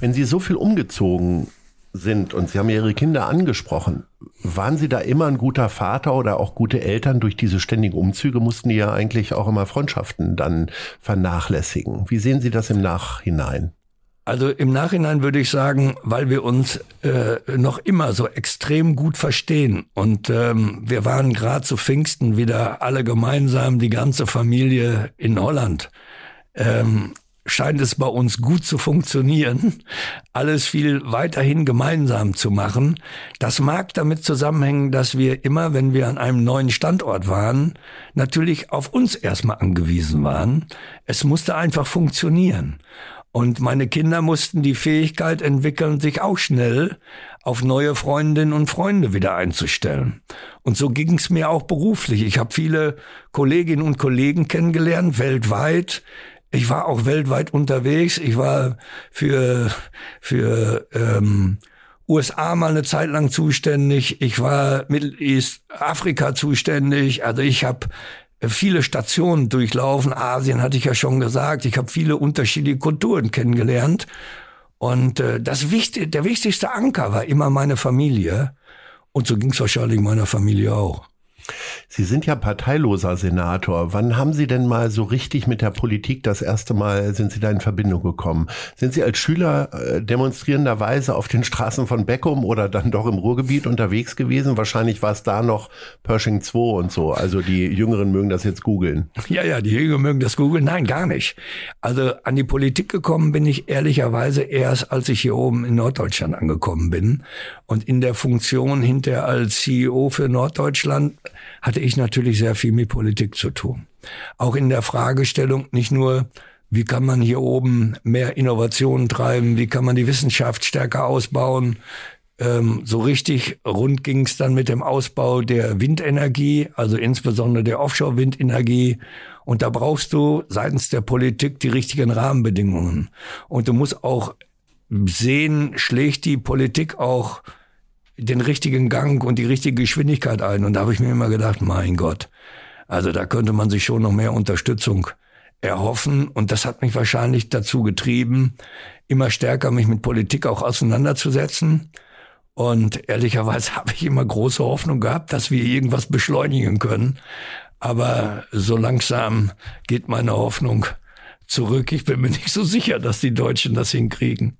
Wenn Sie so viel umgezogen sind und Sie haben Ihre Kinder angesprochen, waren Sie da immer ein guter Vater oder auch gute Eltern? Durch diese ständigen Umzüge mussten die ja eigentlich auch immer Freundschaften dann vernachlässigen. Wie sehen Sie das im Nachhinein? Also im Nachhinein würde ich sagen, weil wir uns äh, noch immer so extrem gut verstehen und ähm, wir waren gerade zu Pfingsten wieder alle gemeinsam, die ganze Familie in Holland. Ähm, scheint es bei uns gut zu funktionieren, alles viel weiterhin gemeinsam zu machen. Das mag damit zusammenhängen, dass wir immer, wenn wir an einem neuen Standort waren, natürlich auf uns erstmal angewiesen waren. Es musste einfach funktionieren. Und meine Kinder mussten die Fähigkeit entwickeln, sich auch schnell auf neue Freundinnen und Freunde wieder einzustellen. Und so ging es mir auch beruflich. Ich habe viele Kolleginnen und Kollegen kennengelernt, weltweit. Ich war auch weltweit unterwegs. Ich war für, für ähm, USA mal eine Zeit lang zuständig. Ich war Middle East Afrika zuständig. Also ich habe viele Stationen durchlaufen. Asien hatte ich ja schon gesagt. Ich habe viele unterschiedliche Kulturen kennengelernt. Und äh, das Wichtig der wichtigste Anker war immer meine Familie. Und so ging es wahrscheinlich meiner Familie auch. Sie sind ja parteiloser Senator. Wann haben Sie denn mal so richtig mit der Politik das erste Mal, sind Sie da in Verbindung gekommen? Sind Sie als Schüler äh, demonstrierenderweise auf den Straßen von Beckum oder dann doch im Ruhrgebiet unterwegs gewesen? Wahrscheinlich war es da noch Pershing 2 und so. Also die Jüngeren mögen das jetzt googeln. Ja, ja, die Jüngeren mögen das googeln. Nein, gar nicht. Also an die Politik gekommen bin ich ehrlicherweise erst, als ich hier oben in Norddeutschland angekommen bin. Und in der Funktion hinterher als CEO für Norddeutschland hatte ich natürlich sehr viel mit Politik zu tun. Auch in der Fragestellung nicht nur, wie kann man hier oben mehr Innovationen treiben, wie kann man die Wissenschaft stärker ausbauen. Ähm, so richtig rund ging es dann mit dem Ausbau der Windenergie, also insbesondere der Offshore-Windenergie. Und da brauchst du seitens der Politik die richtigen Rahmenbedingungen. Und du musst auch sehen, schlägt die Politik auch den richtigen Gang und die richtige Geschwindigkeit ein. Und da habe ich mir immer gedacht, mein Gott, also da könnte man sich schon noch mehr Unterstützung erhoffen. Und das hat mich wahrscheinlich dazu getrieben, immer stärker mich mit Politik auch auseinanderzusetzen. Und ehrlicherweise habe ich immer große Hoffnung gehabt, dass wir irgendwas beschleunigen können. Aber so langsam geht meine Hoffnung zurück. Ich bin mir nicht so sicher, dass die Deutschen das hinkriegen.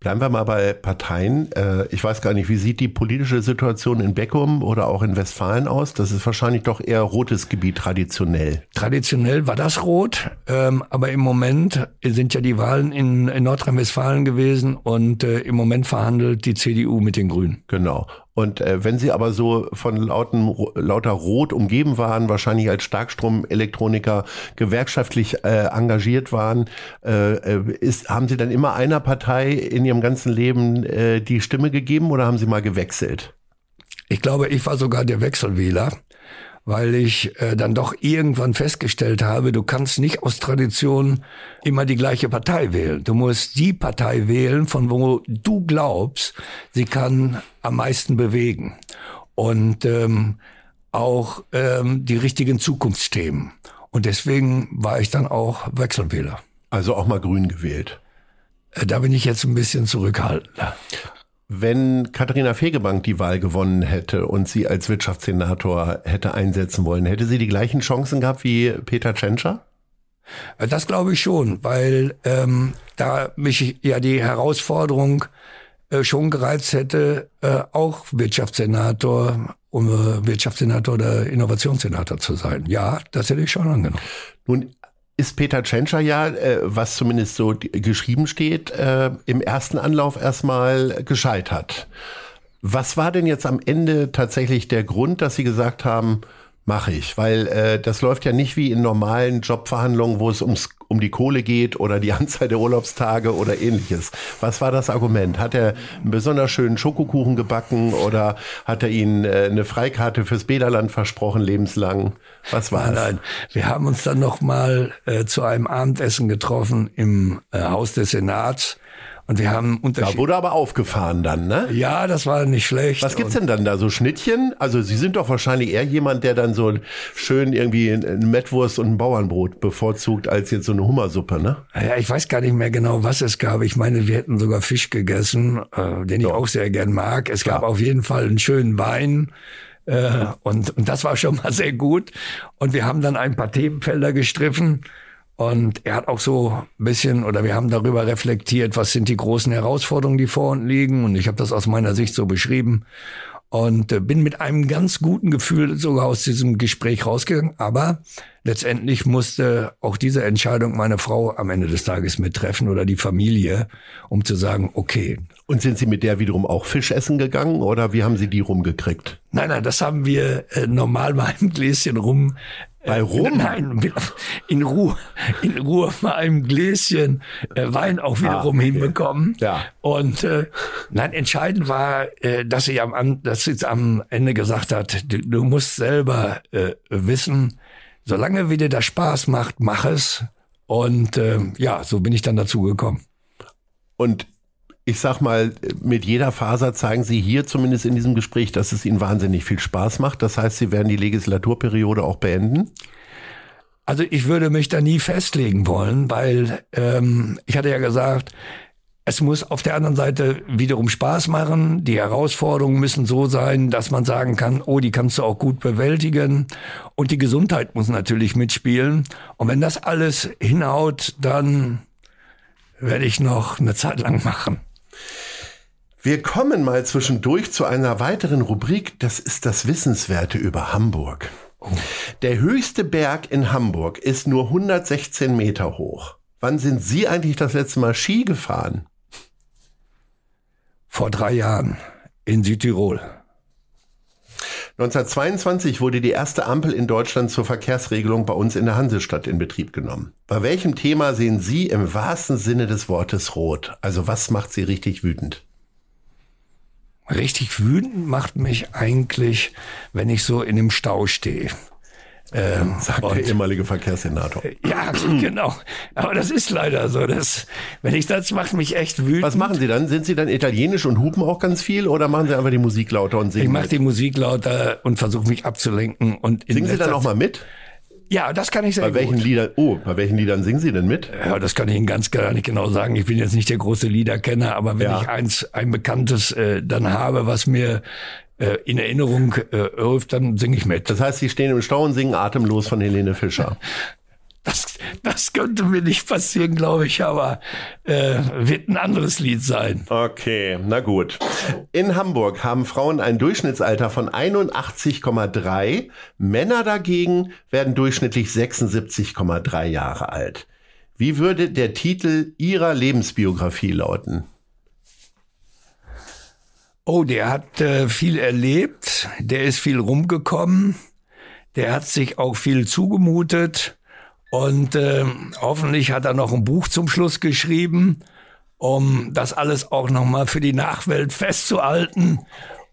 Bleiben wir mal bei Parteien. Äh, ich weiß gar nicht, wie sieht die politische Situation in Beckum oder auch in Westfalen aus? Das ist wahrscheinlich doch eher rotes Gebiet traditionell. Traditionell war das rot, ähm, aber im Moment sind ja die Wahlen in, Nordrhein-Westfalen gewesen und äh, im Moment verhandelt die CDU mit den Grünen. Genau. Und äh, wenn Sie aber so von lauten, lauter Rot umgeben waren, wahrscheinlich als Starkstromelektroniker gewerkschaftlich äh, engagiert waren, äh, äh, ist, haben Sie dann immer einer Partei in Ihrem ganzen Leben äh, die Stimme gegeben oder haben Sie mal gewechselt? Ich glaube, ich war sogar der Wechselwähler weil ich äh, dann doch irgendwann festgestellt habe, du kannst nicht aus Tradition immer die gleiche Partei wählen. Du musst die Partei wählen, von wo du glaubst, sie kann am meisten bewegen. Und ähm, auch ähm, die richtigen Zukunftsthemen. Und deswegen war ich dann auch Wechselwähler. Also auch mal grün gewählt. Äh, da bin ich jetzt ein bisschen zurückhaltender. Wenn Katharina Fegebank die Wahl gewonnen hätte und sie als Wirtschaftssenator hätte einsetzen wollen, hätte sie die gleichen Chancen gehabt wie Peter Tschentscher? Das glaube ich schon, weil ähm, da mich ja die Herausforderung äh, schon gereizt hätte, äh, auch Wirtschaftssenator, um äh, Wirtschaftssenator oder Innovationssenator zu sein. Ja, das hätte ich schon angenommen. Nun ist Peter Tschentscher ja, äh, was zumindest so geschrieben steht, äh, im ersten Anlauf erstmal gescheitert. Was war denn jetzt am Ende tatsächlich der Grund, dass Sie gesagt haben, mache ich, weil äh, das läuft ja nicht wie in normalen Jobverhandlungen, wo es ums, um die Kohle geht oder die Anzahl der Urlaubstage oder ähnliches. Was war das Argument? Hat er einen besonders schönen Schokokuchen gebacken oder hat er Ihnen äh, eine Freikarte fürs Bäderland versprochen, lebenslang? Was war nein? Nein, wir haben uns dann noch mal äh, zu einem Abendessen getroffen im äh, Haus des Senats und wir haben Da wurde aber aufgefahren dann, ne? Ja, das war nicht schlecht. Was gibt's denn dann da? So Schnittchen? Also Sie sind doch wahrscheinlich eher jemand, der dann so schön irgendwie eine Mettwurst und ein Bauernbrot bevorzugt, als jetzt so eine Hummersuppe, ne? Ja, ich weiß gar nicht mehr genau, was es gab. Ich meine, wir hätten sogar Fisch gegessen, äh, den ich auch sehr gern mag. Es gab auf jeden Fall einen schönen Wein. Äh, und, und das war schon mal sehr gut. Und wir haben dann ein paar Themenfelder gestriffen. Und er hat auch so ein bisschen, oder wir haben darüber reflektiert, was sind die großen Herausforderungen, die vor uns liegen. Und ich habe das aus meiner Sicht so beschrieben. Und äh, bin mit einem ganz guten Gefühl sogar aus diesem Gespräch rausgegangen. Aber letztendlich musste auch diese Entscheidung meine Frau am Ende des Tages mittreffen oder die Familie, um zu sagen, okay. Und sind Sie mit der wiederum auch Fisch essen gegangen oder wie haben Sie die rumgekriegt? Nein, nein, das haben wir äh, normal bei einem Gläschen rum bei Rum? Nein, in Ruhe, in Ruhe mal ein Gläschen äh, Wein auch wiederum ah, okay. hinbekommen. Ja. Und äh, nein, entscheidend war, äh, dass sie am, dass sie am Ende gesagt hat, du, du musst selber äh, wissen, solange wie dir das Spaß macht, mach es. Und äh, ja, so bin ich dann dazu gekommen. Und ich sag mal, mit jeder Faser zeigen Sie hier zumindest in diesem Gespräch, dass es Ihnen wahnsinnig viel Spaß macht. Das heißt, Sie werden die Legislaturperiode auch beenden? Also ich würde mich da nie festlegen wollen, weil ähm, ich hatte ja gesagt, es muss auf der anderen Seite wiederum Spaß machen. Die Herausforderungen müssen so sein, dass man sagen kann, oh, die kannst du auch gut bewältigen. Und die Gesundheit muss natürlich mitspielen. Und wenn das alles hinhaut, dann werde ich noch eine Zeit lang machen. Wir kommen mal zwischendurch zu einer weiteren Rubrik, das ist das Wissenswerte über Hamburg. Oh. Der höchste Berg in Hamburg ist nur 116 Meter hoch. Wann sind Sie eigentlich das letzte Mal Ski gefahren? Vor drei Jahren in Südtirol. 1922 wurde die erste Ampel in Deutschland zur Verkehrsregelung bei uns in der Hansestadt in Betrieb genommen. Bei welchem Thema sehen Sie im wahrsten Sinne des Wortes rot? Also was macht Sie richtig wütend? Richtig wütend macht mich eigentlich, wenn ich so in einem Stau stehe. Ähm, Sagt der ehemalige Verkehrssenator. Ja, genau. Aber das ist leider so. Das, wenn ich das macht mich echt wütend. Was machen Sie dann? Sind Sie dann italienisch und hupen auch ganz viel oder machen Sie einfach die Musik lauter und singen? Ich mache die Musik lauter und versuche mich abzulenken. Und Singen Sie dann auch mal mit? Ja, das kann ich sehr Bei welchen gut. Liedern, oh, bei welchen Liedern singen Sie denn mit? Ja, das kann ich Ihnen ganz gar nicht genau sagen. Ich bin jetzt nicht der große Liederkenner, aber wenn Ja. ich eins, ein bekanntes äh, dann habe, was mir äh, in Erinnerung äh, ruft, dann singe ich mit. Das heißt, Sie stehen im Stau und singen Atemlos von Helene Fischer. Das, das könnte mir nicht passieren, glaube ich, aber äh, wird ein anderes Lied sein. Okay, na gut. In Hamburg haben Frauen ein Durchschnittsalter von 81,3. Männer dagegen werden durchschnittlich 76,3 Jahre alt. Wie würde der Titel Ihrer Lebensbiografie lauten? Oh, der hat äh, viel erlebt, der ist viel rumgekommen, der hat sich auch viel zugemutet und äh, hoffentlich hat er noch ein Buch zum Schluss geschrieben, um das alles auch nochmal für die Nachwelt festzuhalten.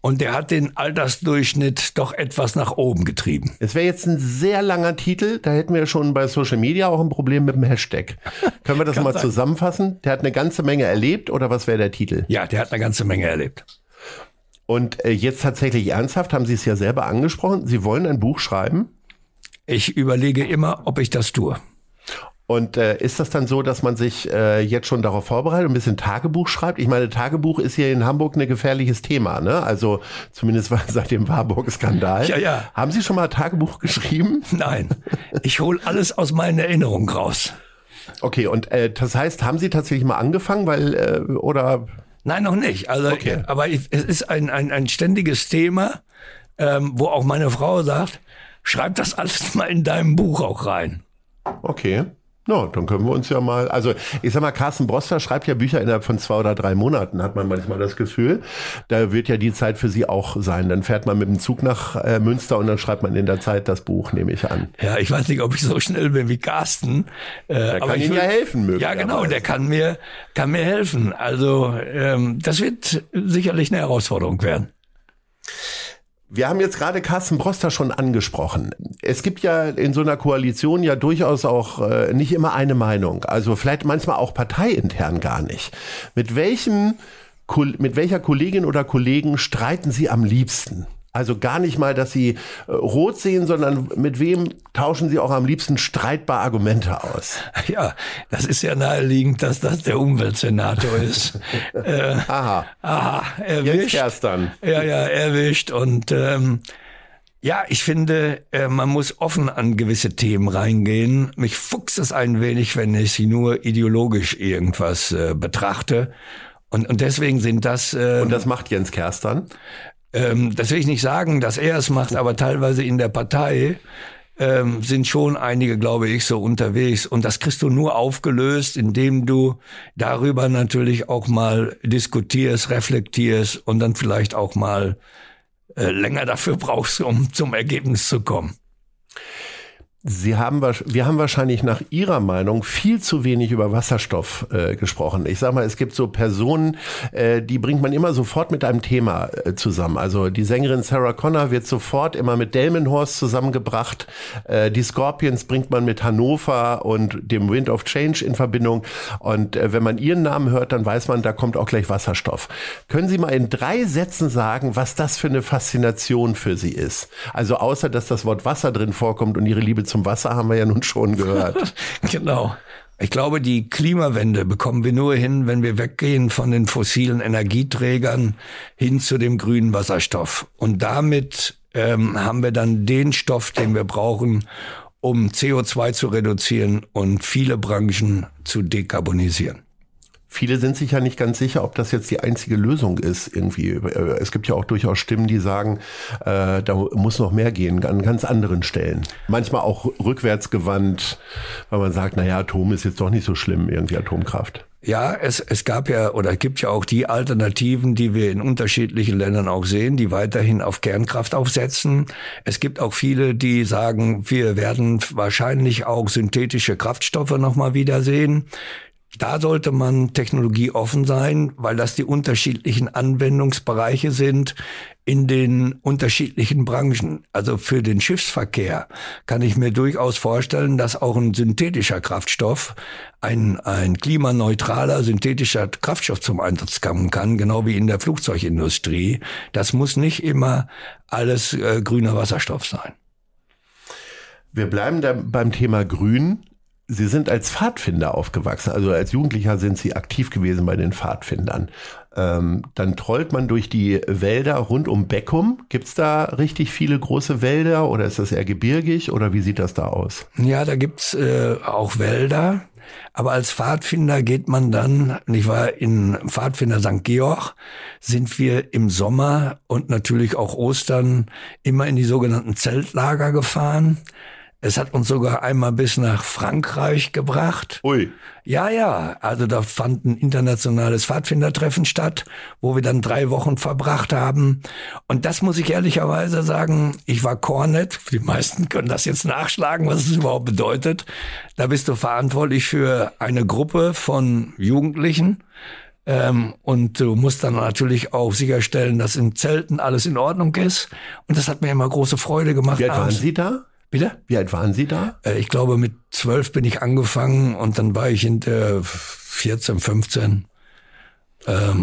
Und der hat den Altersdurchschnitt doch etwas nach oben getrieben. Es wäre jetzt ein sehr langer Titel, da hätten wir schon bei Social Media auch ein Problem mit dem Hashtag. Können wir das mal sein. zusammenfassen? Der hat eine ganze Menge erlebt oder was wäre der Titel? Ja, der hat eine ganze Menge erlebt. Und äh, jetzt tatsächlich ernsthaft, haben Sie es ja selber angesprochen, Sie wollen ein Buch schreiben? Ich überlege immer, ob ich das tue. Und äh, ist das dann so, dass man sich äh, jetzt schon darauf vorbereitet und ein bisschen Tagebuch schreibt? Ich meine, Tagebuch ist hier in Hamburg ein gefährliches Thema, ne? Also zumindest war seit dem Warburg-Skandal. Ja, ja. Haben Sie schon mal Tagebuch geschrieben? Nein, ich hole alles aus meinen Erinnerungen raus. Okay, und äh, das heißt, haben Sie tatsächlich mal angefangen, weil äh, oder Nein, noch nicht. Also, Okay. aber ich, es ist ein, ein, ein ständiges Thema, ähm, wo auch meine Frau sagt, schreib das alles mal in deinem Buch auch rein. okay. Na, dann können wir uns ja mal, also ich sag mal, Carsten Broster schreibt ja Bücher innerhalb von zwei oder drei Monaten, hat man manchmal das Gefühl. Da wird ja die Zeit für Sie auch sein. Dann fährt man mit dem Zug nach äh, Münster und dann schreibt man in der Zeit das Buch, nehme ich an. Ja, ich weiß nicht, ob ich so schnell bin wie Carsten. Äh, der kann Ihnen ja helfen, Ja, genau, möglicherweise. der kann mir, kann mir helfen. Also ähm, das wird sicherlich eine Herausforderung werden. Wir haben jetzt gerade Carsten Broster schon angesprochen. Es gibt ja in so einer Koalition ja durchaus auch äh, nicht immer eine Meinung. Also vielleicht manchmal auch parteiintern gar nicht. Mit welchem, mit welcher Kollegin oder Kollegen streiten Sie am liebsten? Also gar nicht mal, dass Sie äh, rot sehen, sondern mit wem tauschen Sie auch am liebsten streitbar Argumente aus? Ja, das ist ja naheliegend, dass das der Umweltsenator ist. äh, Aha, aha, jetzt erwischt. erst dann. Ja, ja, erwischt. Und ähm, ja, ich finde, äh, man muss offen an gewisse Themen reingehen. Mich fuchst es ein wenig, wenn ich sie nur ideologisch irgendwas äh, betrachte. Und, und deswegen sind das, äh, Und das macht Jens Kerstern. Ähm, das will ich nicht sagen, dass er es macht, aber teilweise in der Partei ähm, sind schon einige, glaube ich, so unterwegs. Und das kriegst du nur aufgelöst, indem du darüber natürlich auch mal diskutierst, reflektierst und dann vielleicht auch mal äh, länger dafür brauchst, um zum Ergebnis zu kommen. Sie haben, wir haben wahrscheinlich nach Ihrer Meinung viel zu wenig über Wasserstoff äh, gesprochen. Ich sag mal, es gibt so Personen, äh, die bringt man immer sofort mit einem Thema äh, zusammen. Also die Sängerin Sarah Connor wird sofort immer mit Delmenhorst zusammengebracht. Äh, die Scorpions bringt man mit Hannover und dem Wind of Change in Verbindung. Und äh, wenn man ihren Namen hört, dann weiß man, da kommt auch gleich Wasserstoff. Können Sie mal in drei Sätzen sagen, was das für eine Faszination für Sie ist? Also außer, dass das Wort Wasser drin vorkommt und Ihre Liebe zum Wasser haben wir ja nun schon gehört. Genau. Ich glaube, die Klimawende bekommen wir nur hin, wenn wir weggehen von den fossilen Energieträgern hin zu dem grünen Wasserstoff. Und damit ähm, haben wir dann den Stoff, den wir brauchen, um CO2 zu reduzieren und viele Branchen zu dekarbonisieren. Viele sind sich ja nicht ganz sicher, ob das jetzt die einzige Lösung ist irgendwie. Äh, Es gibt ja auch durchaus Stimmen, die sagen, äh, da muss noch mehr gehen an ganz anderen Stellen. Manchmal auch rückwärtsgewandt, weil man sagt, naja, Atom ist jetzt doch nicht so schlimm, irgendwie Atomkraft. Ja, es, es gab ja oder gibt ja auch die Alternativen, die wir in unterschiedlichen Ländern auch sehen, die weiterhin auf Kernkraft aufsetzen. Es gibt auch viele, die sagen, wir werden wahrscheinlich auch synthetische Kraftstoffe nochmal wiedersehen. Da sollte man technologieoffen sein, weil das die unterschiedlichen Anwendungsbereiche sind in den unterschiedlichen Branchen. Also für den Schiffsverkehr kann ich mir durchaus vorstellen, dass auch ein synthetischer Kraftstoff, ein, ein klimaneutraler synthetischer Kraftstoff zum Einsatz kommen kann, genau wie in der Flugzeugindustrie. Das muss nicht immer alles äh, grüner Wasserstoff sein. Wir bleiben beim Thema Grün. Sie sind als Pfadfinder aufgewachsen, also als Jugendlicher sind Sie aktiv gewesen bei den Pfadfindern. Ähm, dann trollt man durch die Wälder rund um Beckum. Gibt's da richtig viele große Wälder oder ist das eher gebirgig oder wie sieht das da aus? Ja, da gibt's äh, auch Wälder. Aber als Pfadfinder geht man dann, ich war in Pfadfinder St. Georg, sind wir im Sommer und natürlich auch Ostern immer in die sogenannten Zeltlager gefahren. Es hat uns sogar einmal bis nach Frankreich gebracht. Ui. Ja, ja, also da fand ein internationales Pfadfindertreffen statt, wo wir dann drei Wochen verbracht haben. Und das muss ich ehrlicherweise sagen, ich war Cornet. Die meisten können das jetzt nachschlagen, was es überhaupt bedeutet. Da bist du verantwortlich für eine Gruppe von Jugendlichen. Ähm, und du musst dann natürlich auch sicherstellen, dass im Zelten alles in Ordnung ist. Und das hat mir immer große Freude gemacht. Wie alt waren. Sie da? Bitte? Wie alt waren Sie da? Äh, Ich glaube, mit zwölf bin ich angefangen und dann war ich in der 14, 15.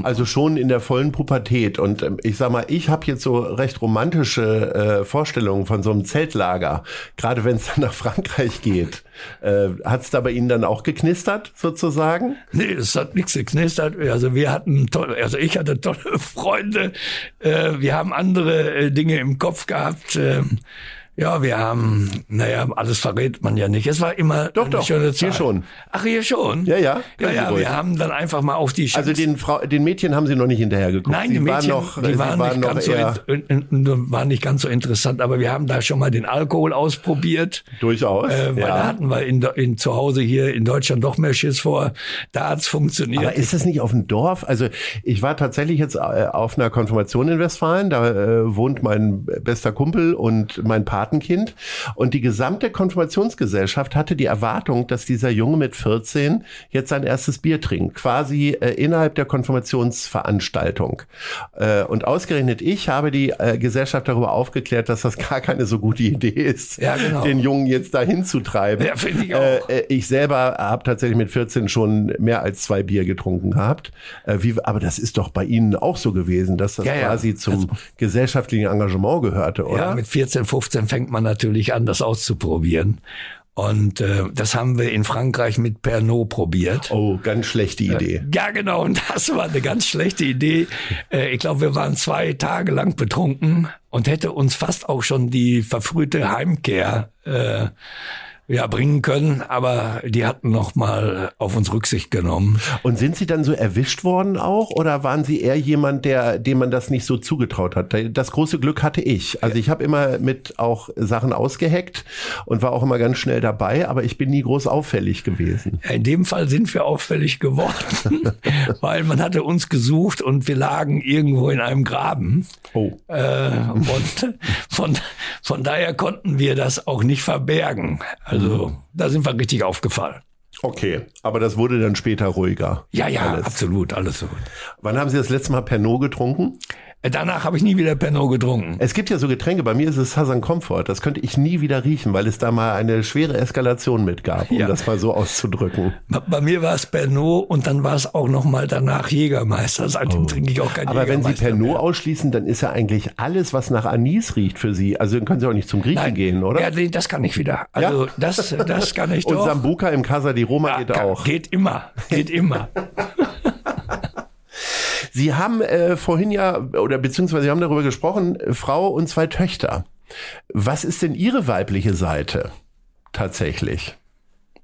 Also schon in der vollen Pubertät. Und ähm, ich sag mal, ich habe jetzt so recht romantische äh, Vorstellungen von so einem Zeltlager, gerade wenn es dann nach Frankreich geht. Äh, Hat es da bei Ihnen dann auch geknistert, sozusagen? Nee, das hat nichts geknistert. Also wir hatten tolle, also ich hatte tolle Freunde. Äh, wir haben andere äh, Dinge im Kopf gehabt. Ähm, ja, wir haben, naja, alles verrät man ja nicht. Es war immer Doch, eine doch, schöne hier Zeit. schon. Ach, hier schon? Ja, ja, Ja, ja, ruhig. wir haben dann einfach mal auf die Also Chance- den, Frau, den Mädchen haben Sie noch nicht hinterher geguckt. Nein, die Mädchen, waren noch, die Sie waren, nicht ganz so in, waren nicht ganz so interessant, aber wir haben da schon mal den Alkohol ausprobiert. durchaus. Äh, weil da ja. hatten wir in, in, zu Hause hier in Deutschland doch mehr Schiss vor. Da hat's funktioniert. Aber ist das nicht auf dem Dorf? Also ich war tatsächlich jetzt äh, auf einer Konfirmation in Westfalen. Da äh, wohnt mein bester Kumpel und mein Patenkind. Und die gesamte Konfirmationsgesellschaft hatte die Erwartung, dass dieser Junge mit 14 jetzt sein erstes Bier trinkt. Quasi äh, innerhalb der Konfirmationsveranstaltung. Äh, und ausgerechnet ich habe die äh, Gesellschaft darüber aufgeklärt, dass das gar keine so gute Idee ist, Ja, genau. den Jungen jetzt dahin zu treiben. Ja, finde ich auch. Äh, äh, ich selber habe tatsächlich mit 14 schon mehr als zwei Bier getrunken gehabt. Äh, wie, aber das ist doch bei Ihnen auch so gewesen, dass das Ja, quasi zum gesellschaftlichen Engagement gehörte, oder? Ja, mit 14, 15 fängt man natürlich an, das auszuprobieren. Und äh, das haben wir in Frankreich mit Pernod probiert. oh, ganz schlechte Idee. Ja, genau. Und das war eine ganz schlechte Idee. Äh, ich glaube, wir waren zwei Tage lang betrunken und hätte uns fast auch schon die verfrühte Heimkehr äh, ja, bringen können. Aber die hatten noch mal auf uns Rücksicht genommen. Und sind Sie dann so erwischt worden auch oder waren Sie eher jemand, der, dem man das nicht so zugetraut hat? Das große Glück hatte ich. Also ich habe immer mit auch Sachen ausgeheckt und war auch immer ganz schnell dabei, aber ich bin nie groß auffällig gewesen. Ja, in dem Fall sind wir auffällig geworden, weil man hatte uns gesucht und wir lagen irgendwo in einem Graben. Oh. Äh, und von, von daher konnten wir das auch nicht verbergen. Also da sind wir richtig aufgefallen. Okay, aber das wurde dann später ruhiger. Ja, ja, Alles. absolut, alles so. Wann haben Sie das letzte Mal Pernod getrunken? Äh, Danach habe ich nie wieder Pernod getrunken. Es gibt ja so Getränke, bei mir ist es Southern Comfort. Das könnte ich nie wieder riechen, weil es da mal eine schwere Eskalation mit gab, um Ja. das mal so auszudrücken. Bei- mir war es Pernod und dann war es auch noch mal danach Jägermeister. Seitdem trinke ich auch kein Oh. Aber wenn Sie Pernod mehr. ausschließen, dann ist ja eigentlich alles, was nach Anis riecht für Sie. Also dann können Sie auch nicht zum Griechen gehen, oder? Ja, nee, das kann ich wieder. Also Ja? das, das kann ich Und doch. Sambuca im Casa di Roma Ja, geht kann- auch. Geht immer, geht immer. Sie haben äh, vorhin ja, oder beziehungsweise Sie haben darüber gesprochen, äh, Frau und zwei Töchter. Was ist denn Ihre weibliche Seite tatsächlich?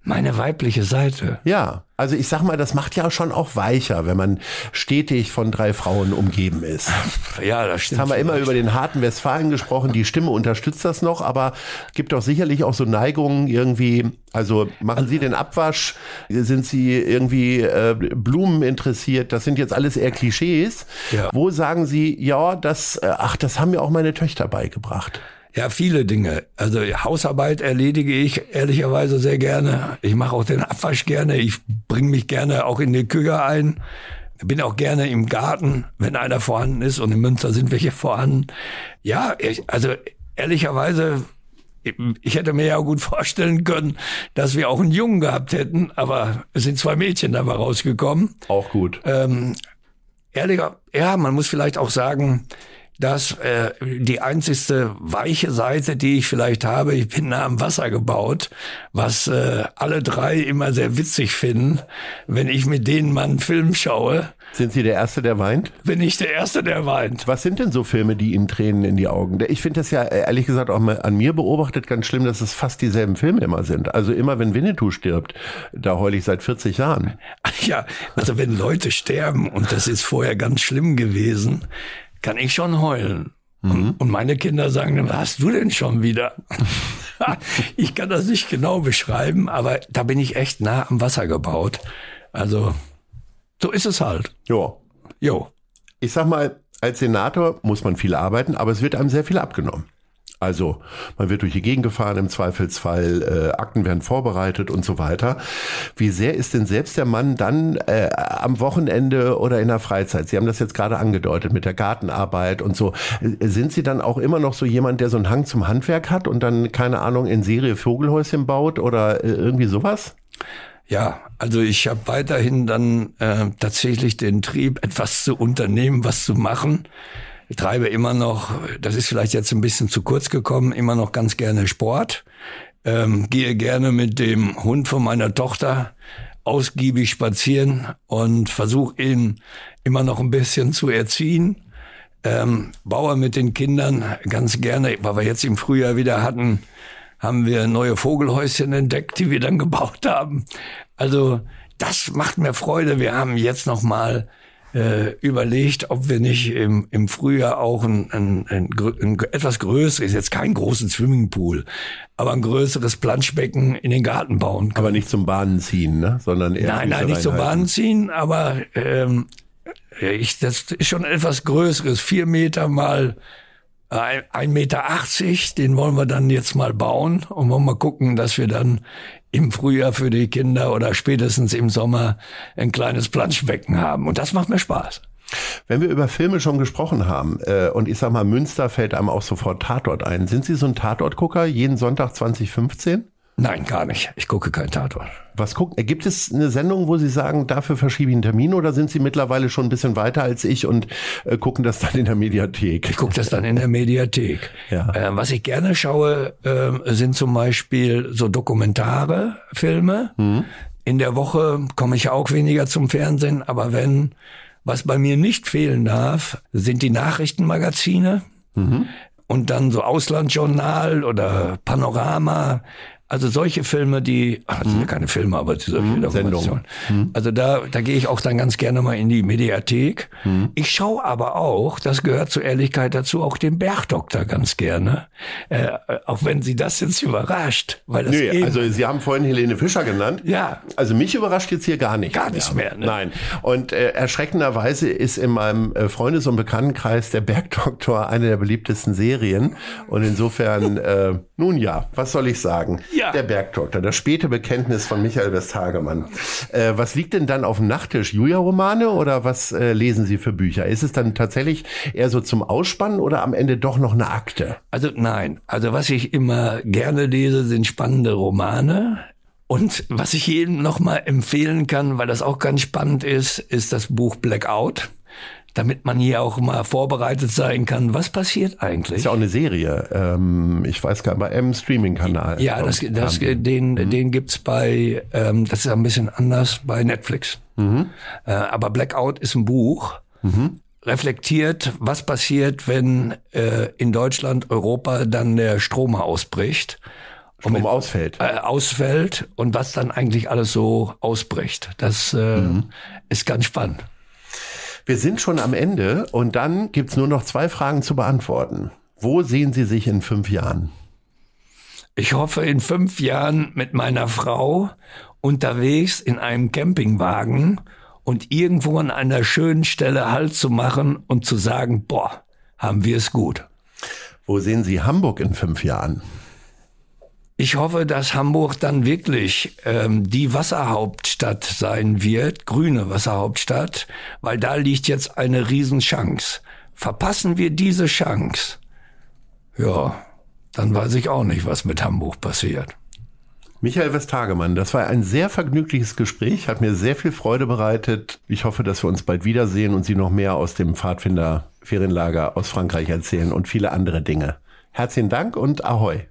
Meine weibliche Seite. Ja, also ich sag mal, das macht ja schon auch weicher, wenn man stetig von drei Frauen umgeben ist. Ja, das stimmt. Jetzt haben wir immer über den harten Westfalen gesprochen, die Stimme unterstützt das noch, aber gibt doch sicherlich auch so Neigungen irgendwie, also machen Sie den Abwasch, sind Sie irgendwie äh, Blumen interessiert, das sind jetzt alles eher Klischees. Ja. Wo sagen Sie, ja, das, äh, ach, das haben mir auch meine Töchter beigebracht. Ja, viele Dinge. Also Hausarbeit erledige ich ehrlicherweise sehr gerne. Ich mache auch den Abwasch gerne. Ich bringe mich gerne auch in die Küche ein. Bin auch gerne im Garten, wenn einer vorhanden ist. Und in Münster sind welche vorhanden. Ja, ich, also ehrlicherweise, ich- hätte mir ja gut vorstellen können, dass wir auch einen Jungen gehabt hätten. Aber es sind zwei Mädchen dabei rausgekommen. Auch gut. Ähm, ehrlicher, ja, man muss vielleicht auch sagen, dass äh, die einzigste weiche Seite, die ich vielleicht habe, ich bin nah am Wasser gebaut, was äh, alle drei immer sehr witzig finden, wenn ich mit denen mal einen Film schaue. Sind Sie der Erste, der weint? Bin ich der Erste, der weint. Was sind denn so Filme, die Ihnen Tränen in die Augen? Ich finde das ja äh, ehrlich gesagt auch mal an mir beobachtet ganz schlimm, dass es fast dieselben Filme immer sind. Also immer, wenn Winnetou stirbt, da heule ich seit 40 Jahren. Ja, also wenn Leute sterben und das ist vorher ganz schlimm gewesen, kann ich schon heulen. Mhm. Und, und meine Kinder sagen, was hast du denn schon wieder? ich kann das nicht genau beschreiben, aber da bin ich echt nah am Wasser gebaut. Also so ist es halt. Jo. Jo. Ich sag mal, als Senator muss man viel arbeiten, aber es wird einem sehr viel abgenommen. Also man wird durch die Gegend gefahren, im Zweifelsfall äh, Akten werden vorbereitet und so weiter. Wie sehr ist denn selbst der Mann dann äh, am Wochenende oder in der Freizeit? Sie haben das jetzt gerade angedeutet mit der Gartenarbeit und so. Sind Sie dann auch immer noch so jemand, der so einen Hang zum Handwerk hat und dann, keine Ahnung, in Serie Vogelhäuschen baut oder äh, irgendwie sowas? Ja, also ich habe weiterhin dann äh, tatsächlich den Trieb, etwas zu unternehmen, was zu machen. Ich treibe immer noch, das ist vielleicht jetzt ein bisschen zu kurz gekommen, immer noch ganz gerne Sport. Ähm, gehe gerne mit dem Hund von meiner Tochter ausgiebig spazieren und versuche ihn immer noch ein bisschen zu erziehen. Ähm, baue mit den Kindern ganz gerne, weil wir jetzt im Frühjahr wieder hatten, haben wir neue Vogelhäuschen entdeckt, die wir dann gebaut haben. Also das macht mir Freude. Wir haben jetzt noch mal äh, überlegt, ob wir nicht im, im Frühjahr auch ein, ein, ein, ein etwas größeres, jetzt kein großen Swimmingpool, aber ein größeres Planschbecken in den Garten bauen können. Aber nicht zum Bahnen ziehen, ne? sondern eher Nein, nein, nicht zum Bahnen ziehen, aber ähm, ich, das ist schon etwas Größeres, vier Meter mal 1,80 Meter, den wollen wir dann jetzt mal bauen und wollen mal gucken, dass wir dann im Frühjahr für die Kinder oder spätestens im Sommer ein kleines Planschbecken haben. Und das macht mir Spaß. Wenn wir über Filme schon gesprochen haben, äh, und ich sag mal, Münster fällt einem auch sofort Tatort ein. Sind Sie so ein Tatortgucker jeden Sonntag 2015? Nein, gar nicht. Ich gucke kein Tatort. Was gucken? Gibt es eine Sendung, wo Sie sagen, dafür verschiebe ich einen Termin oder sind Sie mittlerweile schon ein bisschen weiter als ich und äh, gucken das dann in der Mediathek? Ich gucke das dann in der Mediathek. ja. Äh, was ich gerne schaue, äh, sind zum Beispiel so Dokumentare, Filme. Mhm. In der Woche komme ich auch weniger zum Fernsehen, aber wenn, was bei mir nicht fehlen darf, sind die Nachrichtenmagazine. Mhm. Und dann so Auslandjournal oder Panorama. Also solche Filme, die, ach, das sind ja mhm. keine Filme, aber diese mhm. Sendung. Mhm. Also da, da gehe ich auch dann ganz gerne mal in die Mediathek. Mhm. Ich schaue aber auch, das gehört zur Ehrlichkeit dazu, auch den Bergdoktor ganz gerne. Äh, auch wenn Sie das jetzt überrascht. Weil das Nö, also Sie haben vorhin Helene Fischer genannt. Ja. Also mich überrascht jetzt hier gar nicht. Gar nichts mehr. Ne? Nein. Und äh, erschreckenderweise ist in meinem äh, Freundes- und Bekanntenkreis der Bergdoktor eine der beliebtesten Serien. Und insofern, äh, nun ja, was soll ich sagen? Ja. Ja. Der Bergdoktor, das späte Bekenntnis von Michael Westhagemann. Äh, was liegt denn dann auf dem Nachttisch? Julia-Romane oder was äh, lesen Sie für Bücher? Ist es dann tatsächlich eher so zum Ausspannen oder am Ende doch noch eine Akte? Also nein. Also was ich immer gerne lese, sind spannende Romane. Und was ich jedem noch mal empfehlen kann, weil das auch ganz spannend ist, ist das Buch Blackout damit man hier auch mal vorbereitet sein kann. Was passiert eigentlich? Ist ja auch eine Serie. Ähm, ich weiß gar nicht, bei einem Streaming-Kanal. Ja, das, das, den, mhm. den gibt's bei, ähm, das ist ein bisschen anders, bei Netflix. Mhm. Äh, aber Blackout ist ein Buch. Mhm. reflektiert, was passiert, wenn äh, in Deutschland, Europa dann der Strom ausbricht. Strom mit, ausfällt. Äh, ausfällt und was dann eigentlich alles so ausbricht. Das äh, mhm. ist ganz spannend. Wir sind schon am Ende und dann gibt's nur noch zwei Fragen zu beantworten. Wo sehen Sie sich in fünf Jahren? Ich hoffe in fünf Jahren mit meiner Frau unterwegs in einem Campingwagen und irgendwo an einer schönen Stelle Halt zu machen und zu sagen, boah, haben wir es gut. Wo sehen Sie Hamburg in fünf Jahren? Ich hoffe, dass Hamburg dann wirklich ähm, die Wasserhauptstadt sein wird, grüne Wasserhauptstadt, weil da liegt jetzt eine Riesenchance. Verpassen wir diese Chance, ja, dann weiß ich auch nicht, was mit Hamburg passiert. Michael Westhagemann, das war ein sehr vergnügliches Gespräch, hat mir sehr viel Freude bereitet. Ich hoffe, dass wir uns bald wiedersehen und Sie noch mehr aus dem Pfadfinder Ferienlager aus Frankreich erzählen und viele andere Dinge. Herzlichen Dank und Ahoi.